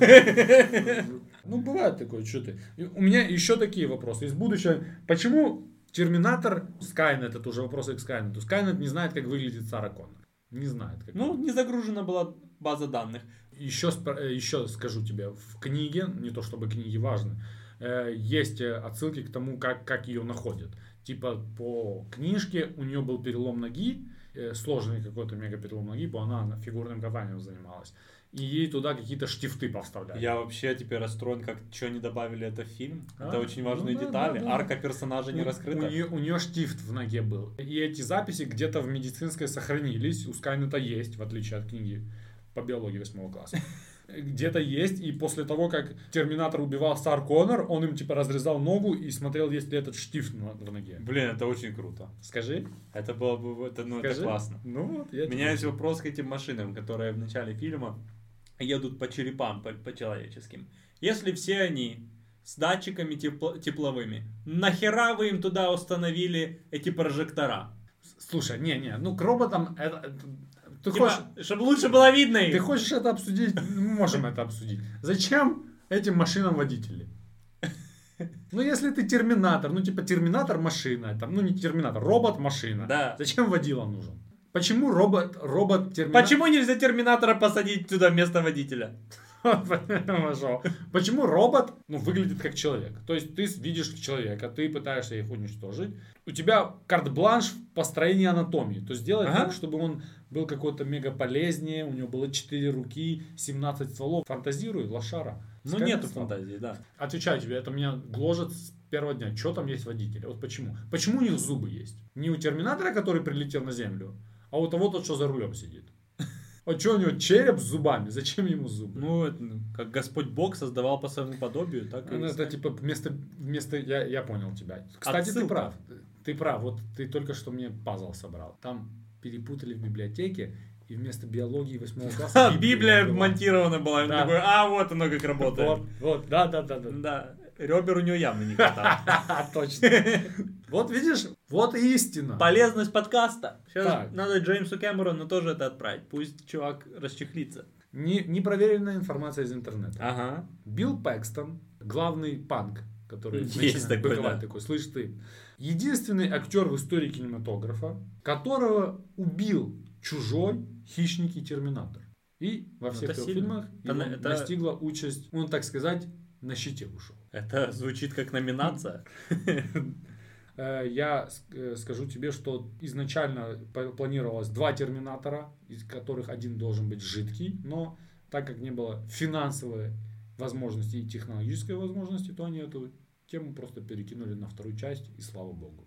Ну, бывает такое, что ты. У меня еще такие вопросы из будущего. Почему Терминатор, Скайнет, это уже вопросы к Скайнету. Скайнет не знает, как выглядит Сара Коннор. Не знает. Как Ну, не загружена была база данных. Еще, э, еще скажу тебе, в книге, не то чтобы книги важны, э, есть э, отсылки к тому, как, как ее находят. Типа по книжке у нее был перелом ноги, сложный какой-то мега перелом ноги, бо она фигурным катанием занималась. И ей туда какие-то штифты поставляли. Я вообще теперь расстроен, как что не добавили это в фильм. А, это очень важные ну да, детали. да, да. Арка персонажа не У- раскрыта. У нее, у нее штифт в ноге был. И эти записи где-то в медицинской сохранились. У Скайнета есть, в отличие от книги по биологии восьмого класса. Где-то есть, и после того, как Терминатор убивал Сар Коннор, он им типа разрезал ногу и смотрел, есть ли этот штифт на- в ноге. Блин, это очень круто. Скажи. Это было бы, это, ну, это Скажи. классно. Ну вот, я У меня есть вопрос к этим машинам, которые в начале фильма едут по черепам, по, по человеческим. Если все они с датчиками тепло- тепловыми, нахера вы им туда установили эти прожектора? Слушай, не-не, ну к роботам это... Ты, Типа, хочешь, чтобы лучше было видно их. ты хочешь это обсудить? Мы можем это обсудить. Зачем этим машинам водители? Ну, если ты терминатор, ну, типа, терминатор машина, там, ну, не терминатор, робот машина. Да. Зачем водила нужен? Почему робот, робот терминатор? Почему нельзя терминатора посадить туда вместо водителя? Почему робот ну, выглядит как человек? То есть ты видишь человека, ты пытаешься их уничтожить. У тебя карт-бланш в построении анатомии. То есть сделать Ага. так, чтобы он был какой-то мега полезнее, у него было 4 руки, 17 стволов. Фантазируй, лошара. Ну нету сам. фантазии, да. Отвечаю тебе, это меня гложет с первого дня. Что там есть водители? Вот почему? Почему у них зубы есть? Не у терминатора, который прилетел на землю, а у того, тот, что за рулем сидит. А что у него череп с зубами? Зачем ему зубы? Ну, это, ну, как Господь Бог создавал по своему подобию, так и... Ну, это типа вместо, вместо я, я понял тебя. Кстати, ты Отсылка. прав. Ты прав. Вот ты только что мне пазл собрал. Там перепутали в библиотеке, и вместо биологии восьмого класса Библия монтирована была. и такой, а вот оно как работает. Вот, да, да, да, да. Ребер у него явно не хватает. Точно. Вот видишь, вот и истина. Полезность подкаста. Сейчас Так. надо Джеймсу Кэмерону тоже это отправить. Пусть чувак расчехлится. Не, непроверенная информация из интернета. Ага. Билл Пэкстон, главный панк, который Есть такой, быковать да. такой, слышь ты. Единственный актер в истории кинематографа, которого убил чужой хищник и терминатор. И во всех это трех сильно. фильмах Это его это- настигла участь, он, так сказать, на щите ушел. Это звучит как номинация. Э, Я э, скажу тебе, что изначально планировалось два терминатора, из которых один должен быть жидкий, но так как не было финансовой возможности и технологической возможности, то они эту тему просто перекинули на вторую часть, и слава богу.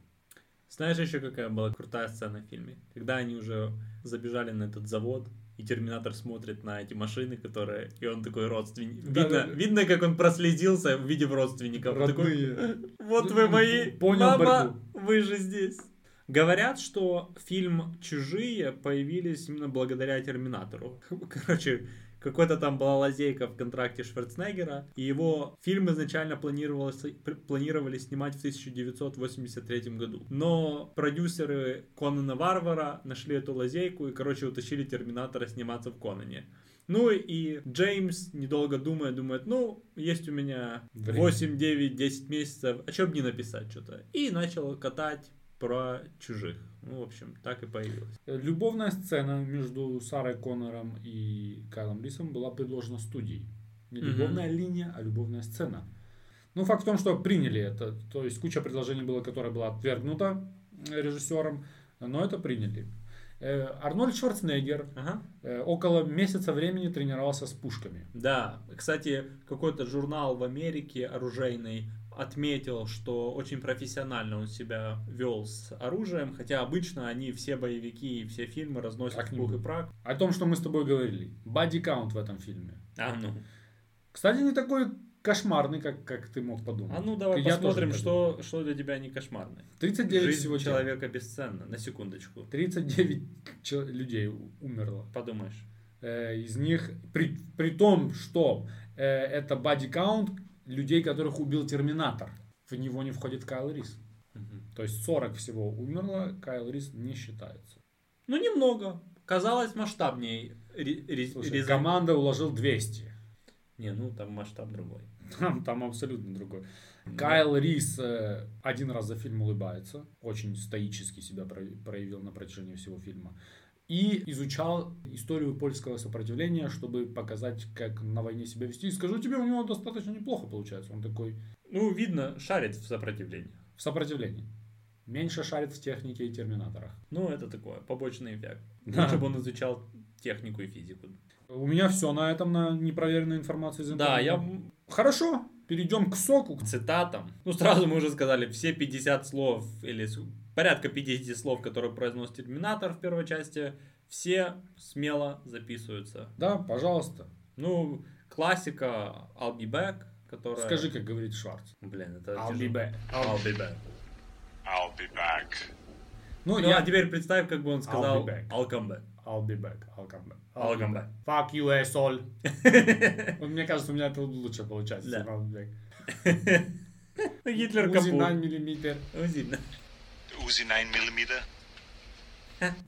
Знаешь еще какая была крутая сцена в фильме? Когда они уже забежали на этот завод, и Терминатор смотрит на эти машины, которые... И он такой родственник. Да, видно, да, да. видно, как он прослезился, увидев родственников. Он такой, Родные. вот вы мои, Понял мама, борьбу. вы же здесь. Говорят, что фильм «Чужие» появились именно благодаря Терминатору. Короче, какой-то там была лазейка в контракте Шварценеггера, и его фильм изначально планировалось, планировали снимать в 1983 году. Но продюсеры Конана Варвара нашли эту лазейку и, короче, утащили Терминатора сниматься в Конане. Ну и Джеймс, недолго думая, думает, ну, есть у меня Время. 8, 9, 10 месяцев, а что бы не написать что-то? И начал катать про чужих. Ну, в общем, так и появилось. Любовная сцена между Сарой Коннором и Кайлом Рисом была предложена студией. Не любовная линия, а любовная сцена. Ну, факт в том, что приняли это. То есть куча предложений было, которая была отвергнута э, режиссером, но это приняли. Э, Арнольд Шварценеггер Ага. э, около месяца времени тренировался с пушками. Да, кстати, какой-то журнал в Америке оружейный отметил, что очень профессионально он себя вел с оружием, хотя обычно они все боевики и все фильмы разносят не пух и прах. О том, что мы с тобой говорили. Бади каунт в этом фильме. А ну, Кстати, не такой кошмарный, как, как ты мог подумать. а ну давай Я посмотрим, что, что для тебя не кошмарное. 39 Жизнь всего человека бесценна, на секундочку. 39 чел- людей умерло. Подумаешь. Э, Из них, при, при том, что э, это body count людей, которых убил Терминатор. В него не входит Кайл Рис. То есть 40 всего умерло, Кайл Рис не считается. Ну, немного. Казалось масштабнее. Слушай, команда уложил 200. Не, ну там масштаб другой. Там, там абсолютно другой. Кайл Рис э, один раз за фильм улыбается. Очень стоически себя про- проявил на протяжении всего фильма. И изучал историю польского сопротивления, чтобы показать, как на войне себя вести. И скажу тебе, у него достаточно неплохо получается. Он такой Ну, видно, шарит в сопротивлении. в сопротивлении. Меньше шарит в технике и терминаторах. Ну, это такое, побочный эффект. Да. Лучше бы он изучал технику и физику. У меня все на этом, на непроверенной информации из Да, я Хорошо, перейдем к соку. к цитатам. Ну, сразу мы уже сказали, все 50 слов, или порядка 50 слов, которые произносит Терминатор в первой части, все смело записываются. Да, пожалуйста. Ну, классика I'll be back, которая... Скажи, как говорит Шварц. Блин, это I'll тяжело. be back. I'll be back. I'll be back. Ну, Ну, я а теперь представь, как бы он сказал be back. I'll come back. I'll be back. I'll come back. I'll come back. Fuck you, asshole. Вот Мне кажется, у меня это лучше получается. Да. I'll back. Ну, Гитлер Узи капут. 9 миллиметр. Ну, видно. Uzi 9 millimeter.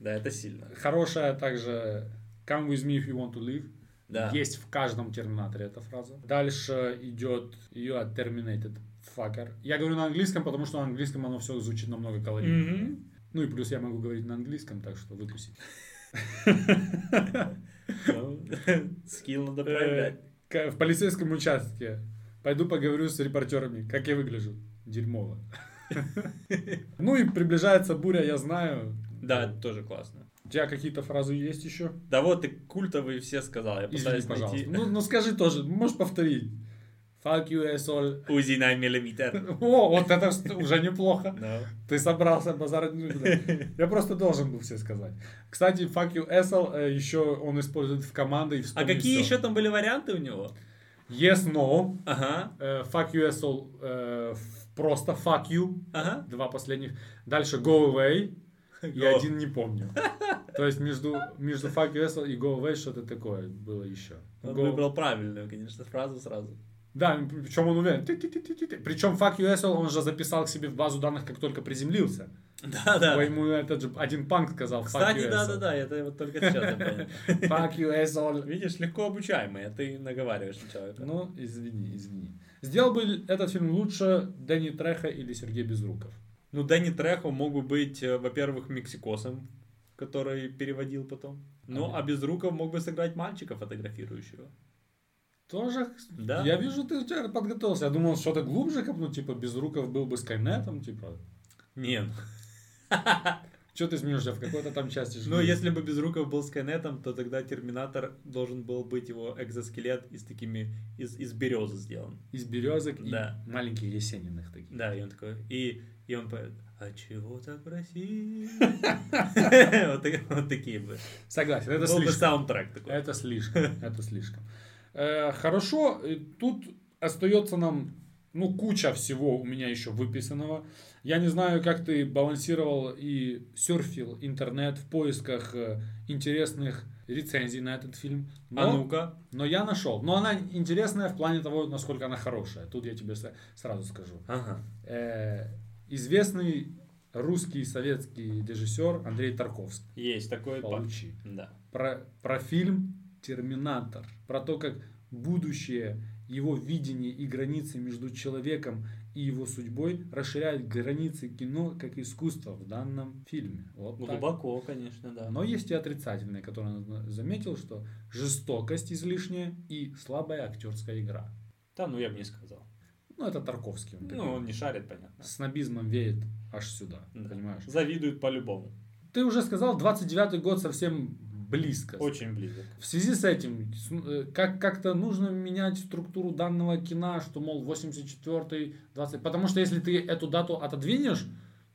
Да, это сильно. Хорошая также Come with me if you want to live. Да. Есть в каждом терминаторе эта фраза. Дальше идет You are terminated, fucker. Я говорю на английском, потому что на английском оно все звучит намного калорийнее. Мгм. Ну и плюс я могу говорить на английском, так что выкусить. Ну, Скилл надо проявлять. Э, В полицейском участке. Пойду поговорю с репортерами, как я выгляжу. Дерьмово. Ну и приближается буря, я знаю. Да, тоже классно. У тебя какие-то фразы есть еще? Да вот ты культовые все сказал. Я Извини, пытаюсь пожалуйста. найти. Ну, ну скажи тоже, можешь повторить? Fuck you, asshole. Узи 9 миллиметр. О, вот это уже неплохо. Да. Ты собрался базарить некуда. Я просто должен был все сказать. Кстати, fuck you, asshole, э, еще он использует в команде и А какие всё. еще там были варианты у него? Yes, no. Ага, э, fuck you, asshole, ф- просто fuck you. ага. Два последних. Дальше go away. И Go. один не помню. То есть между, между fuck you, и go away что-то такое было еще. Он Go- выбрал правильную, конечно, фразу сразу. Да, причем он уверен. Причем fuck you, asshole он же записал к себе в базу данных, как только приземлился. Да, да. Ой, ему этот же один панк сказал. «Fuck Кстати, да, asshole». да, да, это вот только сейчас я понял. Fuck you, asshole. Видишь, легко обучаемый, а ты наговариваешь на человека. Ну, извини, извини. Сделал бы этот фильм лучше Дэнни Треха или Сергей Безруков? Ну, Дэнни Трехо мог бы быть, э, во-первых, мексикосом, который переводил потом. Ну, а Безруков мог бы сыграть мальчика, фотографирующего. Тоже? Да. Я вижу, ты вчера подготовился. Я думал, что-то глубже копнуть, типа, Безруков был бы Скайнетом, типа. Нет. Что ты смеешься в какой-то там части жизни? Ну, если бы Безруков был Скайнетом, то тогда Терминатор должен был быть его экзоскелет из такими, из, из березы сделан. Из березок Да. и маленьких Есениных таких. Да, и он такой, и, и он поет, а чего так просить? Вот так- вот такие бы. Согласен, это слишком. саундтрек такой. Это слишком, это слишком. Э, Хорошо, тут остается нам, ну, куча всего у меня еще выписанного. Я не знаю, как ты балансировал и серфил интернет в поисках э, интересных рецензий на этот фильм. А Но, ну-ка. но я нашел. Но она интересная в плане того, насколько она хорошая. Тут я тебе сразу скажу. Ага. Э, Известный русский советский режиссер Андрей Тарковский. Есть такой. Получи Да. про, про фильм «Терминатор», про то, как будущее, его видение и границы между человеком и его судьбой расширяют границы кино как искусство в данном фильме. Вот так. Глубоко, конечно, да. Но есть и отрицательные, которые он заметил, что жестокость излишняя и слабая актерская игра. Да, ну я бы не сказал. Ну, это Тарковский. Он такой. Ну, он не шарит, понятно. Снобизмом веет аж сюда, Да. понимаешь? Завидуют по-любому. Ты уже сказал, 29-й год совсем близко. Очень близок. В связи с этим, э, как, как-то нужно менять структуру данного кино, что, мол, 84-й, 20 Потому что если ты эту дату отодвинешь,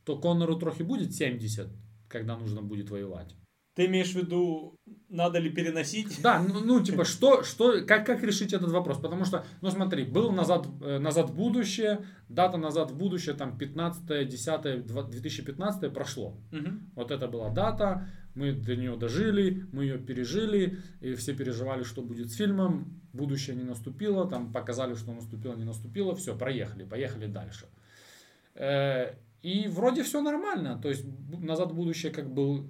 то Коннору трохи будет 70, когда нужно будет воевать. Ты имеешь в виду, надо ли переносить? Да, ну, ну, типа, что, что, как, как решить этот вопрос? Потому что, ну смотри, был назад, э, назад в будущее, дата назад в будущее, там 15 10 2015 прошло. Мгм. Вот это была дата, мы до нее дожили, мы ее пережили, и все переживали, что будет с фильмом. Будущее не наступило, там показали, что наступило, не наступило, все, проехали, поехали дальше. Э, И вроде все нормально, то есть «Назад в будущее» как был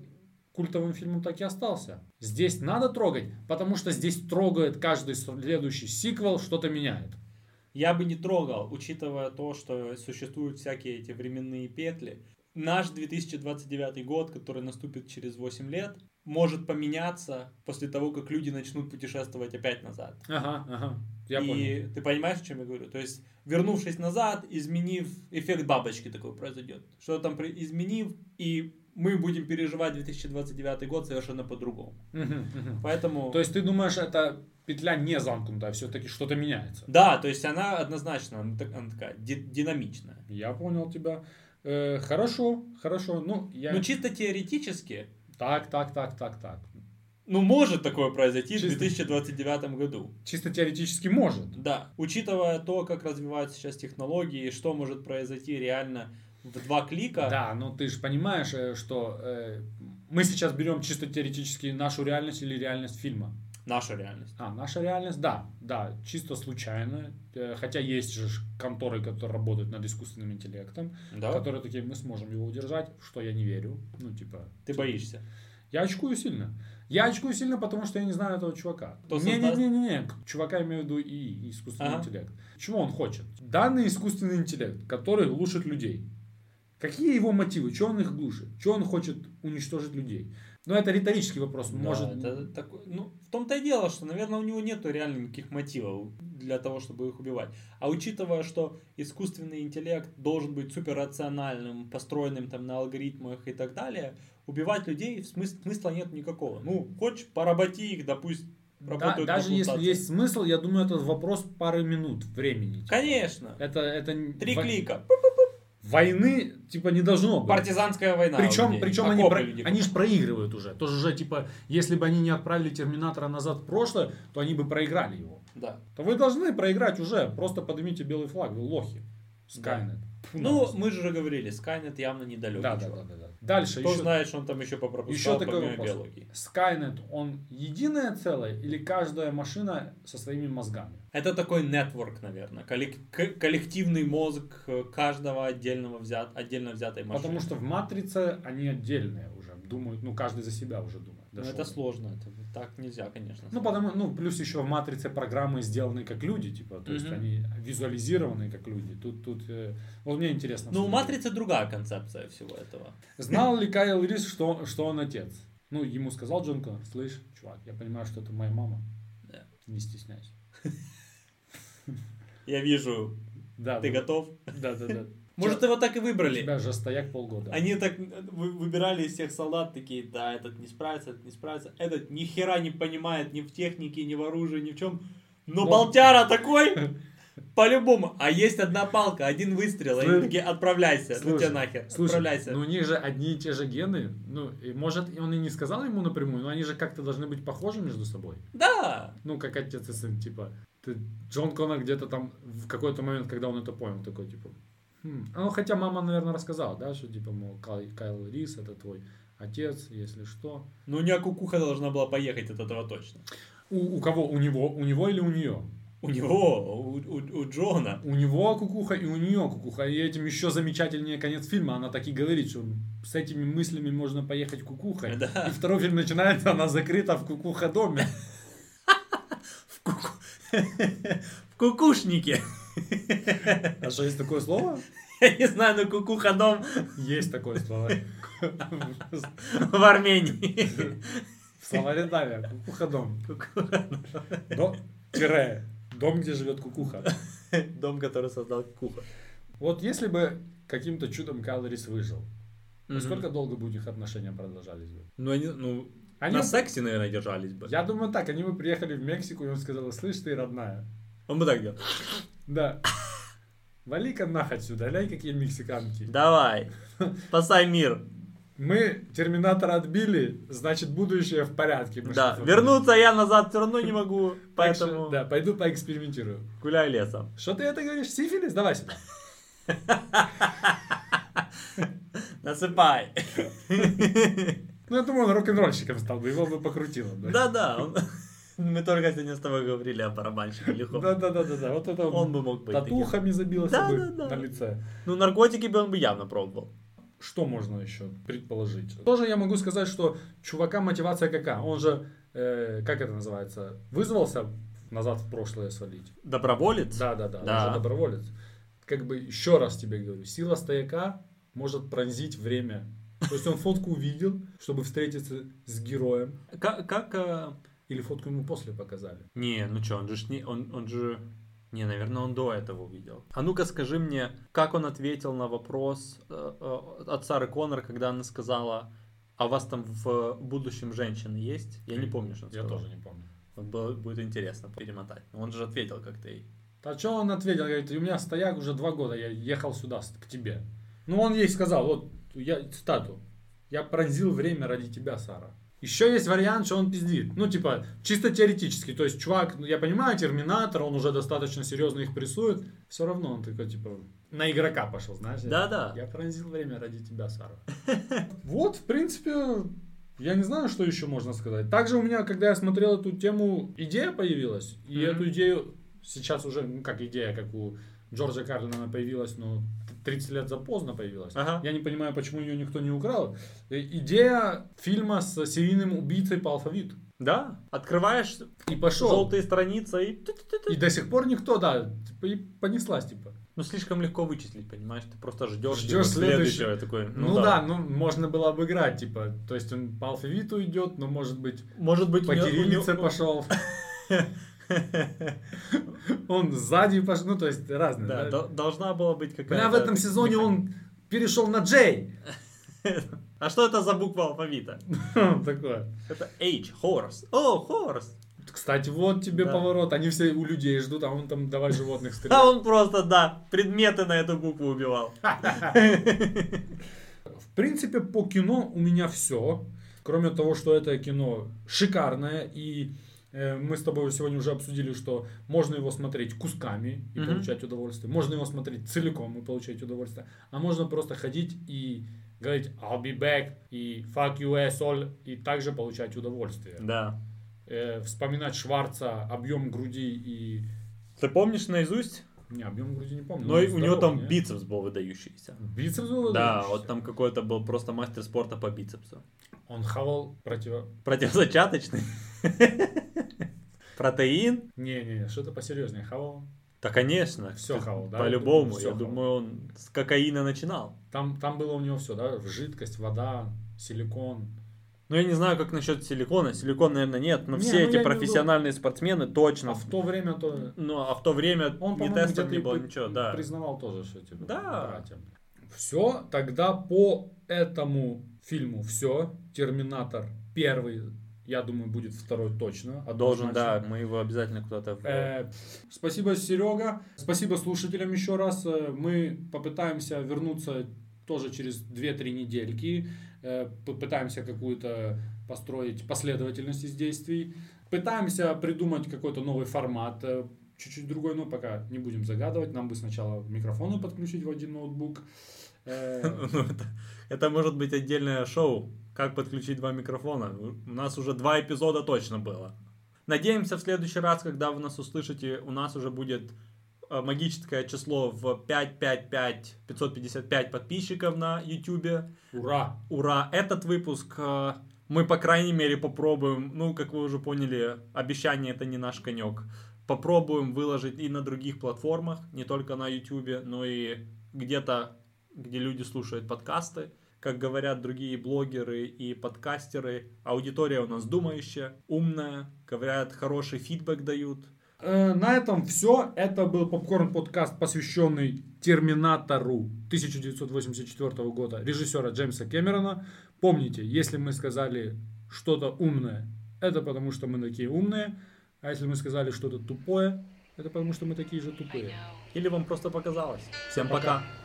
культовым фильмом, так и остался. Здесь надо трогать, потому что здесь трогает каждый следующий сиквел, что-то меняет. Я бы не трогал, учитывая то, что существуют всякие эти временные петли. Наш 2029 год, который наступит через 8 лет, может поменяться после того, как люди начнут путешествовать опять назад. Ага, ага, я и понял. ты понимаешь, о чем я говорю? То есть, вернувшись назад, изменив, эффект бабочки такой произойдет. Что там при- изменив, и мы будем переживать 2029 год совершенно по-другому. Поэтому... То есть ты думаешь, эта петля не замкнутая, все-таки что-то меняется? Да, то есть она однозначно, она, так- она такая ди- динамичная. Я понял тебя. Э, хорошо, хорошо. Ну, я... Но чисто теоретически, Так, так, так, так, так. ну, может такое произойти Чисто- в 2029 году. Чисто теоретически может. Да, учитывая то, как развиваются сейчас технологии, что может произойти реально два клика. Да, но ты же понимаешь, э, что э, мы сейчас берем чисто теоретически нашу реальность или реальность фильма. Наша реальность. А, наша реальность, да, да, чисто случайно. Э, Хотя есть же конторы, которые работают над искусственным интеллектом, Да? которые такие, мы сможем его удержать, что я не верю. Ну, типа... Ты типа, боишься. Я очкую сильно. Я очкую сильно, потому что я не знаю этого чувака. Кто создаст? Не-не-не, чувака имею в виду и искусственный Ага. интеллект. Чего он хочет? Данный искусственный интеллект, который глушит людей. Какие его мотивы? Чего он их глушит? Чего он хочет уничтожить людей? Ну, это риторический вопрос. Да, Может, это такой- ну, в том-то и дело, что, наверное, у него нету реально никаких мотивов для того, чтобы их убивать. А учитывая, что искусственный интеллект должен быть суперрациональным, построенным там на алгоритмах и так далее, убивать людей смыс- смысла нет никакого. Ну, хочешь, поработи их, да пусть да, даже если есть смысл, я думаю, это вопрос пары минут времени. Конечно. Это, это Три во- клика. Войны, типа, не должно быть. Партизанская война. Причем, причем они, про- они же проигрывают уже. Тоже же, типа, если бы они не отправили Терминатора назад в прошлое, то они бы проиграли его. Да. То вы должны проиграть уже. Просто поднимите белый флаг, вы лохи. Скайнет. Фу, Ну, мы же уже говорили, Скайнет явно недалекий да, да, да, да, да. Дальше Кто еще, знает, что он там еще попропускал еще такой помимо вопрос. биологии. Skynet, он единое целое или каждая машина со своими мозгами? Это такой нетворк, наверное. коллек- коллективный мозг э, каждого отдельного взят, отдельно взятой машины. Потому что в Матрице они отдельные уже думают, ну каждый за себя уже думает. Ну, Дошел. это сложно, это так нельзя, конечно. Ну, потому, ну, плюс еще в матрице программы сделаны как люди, типа, то есть они визуализированы как люди. Тут, тут, э, вот мне интересно. Ну, у. Матрицы другая концепция всего этого. Знал ли Кайл Рис, что, что он отец? Ну, ему сказал Джон Коннор, слышь, чувак, я понимаю, что это моя мама. Да. Не стесняйся. Я вижу, Да, ты готов? Да, да, да. Может, его так и У выбрали? тебя же стояк полгода. Они так вы- выбирали из всех солдат, такие, да, этот не справится, этот не справится, этот ни хера не понимает ни в технике, ни в оружии, ни в чем. Но Ну. болтяра такой, по-любому. А есть одна палка, один выстрел, и Слушай, они такие, отправляйся, ну Слушай, тебя нахер, слушай, отправляйся. ну у них же одни и те же гены. Ну, и может, он и не сказал ему напрямую, но они же как-то должны быть похожи между собой. Да, Ну, как отец и сын, типа. Ты, Джон Коннор где-то там в какой-то момент, когда он это понял, такой, типа, «Хм». Ну, хотя мама, наверное, рассказала, да, что, типа, мол, Кай- Кайл Рис, это твой отец, если что. ну у нее кукуха должна была поехать от этого точно. У, у кого? У него? У него или у нее? У него, у, у- у Джона. У него кукуха и у нее кукуха. И этим еще замечательнее конец фильма. Она так и говорит, что с этими мыслями можно поехать кукухой. Да. И второй фильм начинается, она закрыта в кукуха доме. В кукушнике. А что, есть такое слово? Я не знаю, но кукуха дом Есть такое слово. в Армении. В словаре Давия. Кукуха дом. До- Тире. Дом, где живет кукуха. Дом, который создал кукуха. Вот если бы каким-то чудом Калорис выжил, Мгм. насколько долго бы их отношения продолжались бы? Ну, они, ну, Они- на сексе, наверное, держались бы. Я думаю так, они бы приехали в Мексику, и он сказал, слышь, ты родная. Он бы так делал. Да. Вали-ка нах отсюда, ляй какие мексиканки. Давай, спасай мир. Мы Терминатора отбили, значит будущее в порядке. Да, вернуться я назад все равно не могу, поэтому Да, пойду поэкспериментирую. гуляй лесом. Что ты это говоришь? Сифилис? Давай сюда. Насыпай. Ну, я думаю, он рок-н-ролльщиком стал бы, его бы покрутило. Да-да, он- мы только сегодня с тобой говорили о барабанщике легко. Да-да-да-да, вот это Он бы мог быть татухами забился Да, бы да, да. на лице. Ну, наркотики бы он бы явно пробовал. Что можно еще предположить? Тоже я могу сказать, что чувака мотивация какая? Он же, э, как это называется, вызвался назад в прошлое свалить. Доброволец? Да, да, да, Да. он же доброволец. Как бы еще раз тебе говорю, сила стояка может пронзить время. То есть он фотку увидел, чтобы встретиться с героем. Как, как э, Или фотку ему после показали. Не, ну что, он же не, он, он же... Не, наверное, он до этого увидел. А ну-ка скажи мне, как он ответил на вопрос э, э, от Сары Коннор, когда она сказала, а у вас там в будущем женщины есть? Я не помню, что он Я сказал. тоже не помню. Вот было- будет интересно перемотать. Но Он же ответил как-то ей. А что он ответил? Говорит, у меня стояк уже два года, я ехал сюда, к тебе. Ну, он ей сказал, вот, я цитату. Я пронзил время ради тебя, Сара. Еще есть вариант, что он пиздит. Ну, типа, чисто теоретически. То есть, чувак, ну, я понимаю, Терминатор, он уже достаточно серьезно их прессует. Все равно он такой, типа, на игрока пошел, знаешь? Да-да. Я пронзил время ради тебя, Сара. Вот, в принципе, я не знаю, что еще можно сказать. Также у меня, когда я смотрел эту тему, идея появилась. И эту идею сейчас уже, ну, как идея, как у Джорджа Карлина она появилась, но 30 лет запоздно появилась. Ага. Я не понимаю, почему ее никто не украл. Э, Идея фильма с серийным убийцей по алфавиту. Да, открываешь И пошел. желтые страницы и... И до сих пор никто, да, типа, и понеслась, типа. Ну, слишком легко вычислить, понимаешь? Ты просто ждешь, Ждёшь типа, следующего. такой. Ну, да. ну можно было обыграть, типа, то есть он по алфавиту идет, но может быть Может быть, по кириллице пошел. Он сзади пошел, ну то есть разные. Да, да? до- должна была быть какая-то... Бля, в этом сезоне он перешел на Джей. А что это за буква алфавита? Такое. Это H, horse. О, horse. Кстати, вот тебе Да. поворот. Они все у людей ждут, а он там давай животных А стрелять. он просто, да, предметы на эту букву убивал. В принципе, по кино у меня все. Кроме того, что это кино шикарное и Мы с тобой сегодня уже обсудили, что можно его смотреть кусками и Мгм. получать удовольствие. Можно его смотреть целиком и получать удовольствие. А можно просто ходить и говорить I'll be back и fuck you asshole и также получать удовольствие. Да. Э, вспоминать Шварца, объем груди и... Ты помнишь наизусть? Не, объем груди не помню. Но он и у него там не? бицепс был выдающийся. Бицепс был Да, выдающийся? вот там какой-то был просто мастер спорта по бицепсу. Он хавал против... Противозачаточный. Протеин? Не-не, что-то посерьезнее. Хавал. Да, конечно. Всё хавал, да? По-любому. Я думаю, он с кокаина начинал. Там, там было у него все, да? Жидкость, вода, силикон. Ну, я не знаю, как насчет силикона. Силикон, наверное, нет. Но Не, все ну, эти профессиональные спортсмены А точно. в то время то... Ну, а в то время Он, по-моему, тестов не было, ничего, да. признавал тоже, что типа... Да. Все, тогда по этому фильму все. Терминатор первый, я думаю, будет второй точно. Должен, однозначно. да, мы его обязательно куда-то... в- Э, Спасибо, Серега. Спасибо слушателям еще раз. Э, Мы попытаемся вернуться тоже через 2-3 недельки. Э, Попытаемся какую-то построить последовательность из действий. Пытаемся придумать какой-то новый формат, э, чуть-чуть другой, но пока не будем загадывать. Нам бы сначала микрофоны подключить в один ноутбук. Э, Ну, это может быть отдельное шоу. Как подключить два микрофона. У нас уже два эпизода точно было. Надеемся, в следующий раз, когда вы нас услышите, у нас уже будет э, магическое число в 555 555 подписчиков на YouTube. Ура! Ура! Этот выпуск э, мы, по крайней мере, попробуем. Ну, как вы уже поняли, обещание это не наш конек. Попробуем выложить и на других платформах, не только на YouTube, но и где-то, где люди слушают подкасты. Как говорят другие блогеры и подкастеры, аудитория у нас думающая, умная, говорят, хороший фидбэк дают. Э, На этом все. Это был Попкорн подкаст, посвященный Терминатору 1984 года режиссера Джеймса Кэмерона. Помните, если мы сказали что-то умное, это потому что мы такие умные. А если мы сказали что-то тупое, это потому что мы такие же тупые. Или вам просто показалось. Всем Пока. пока.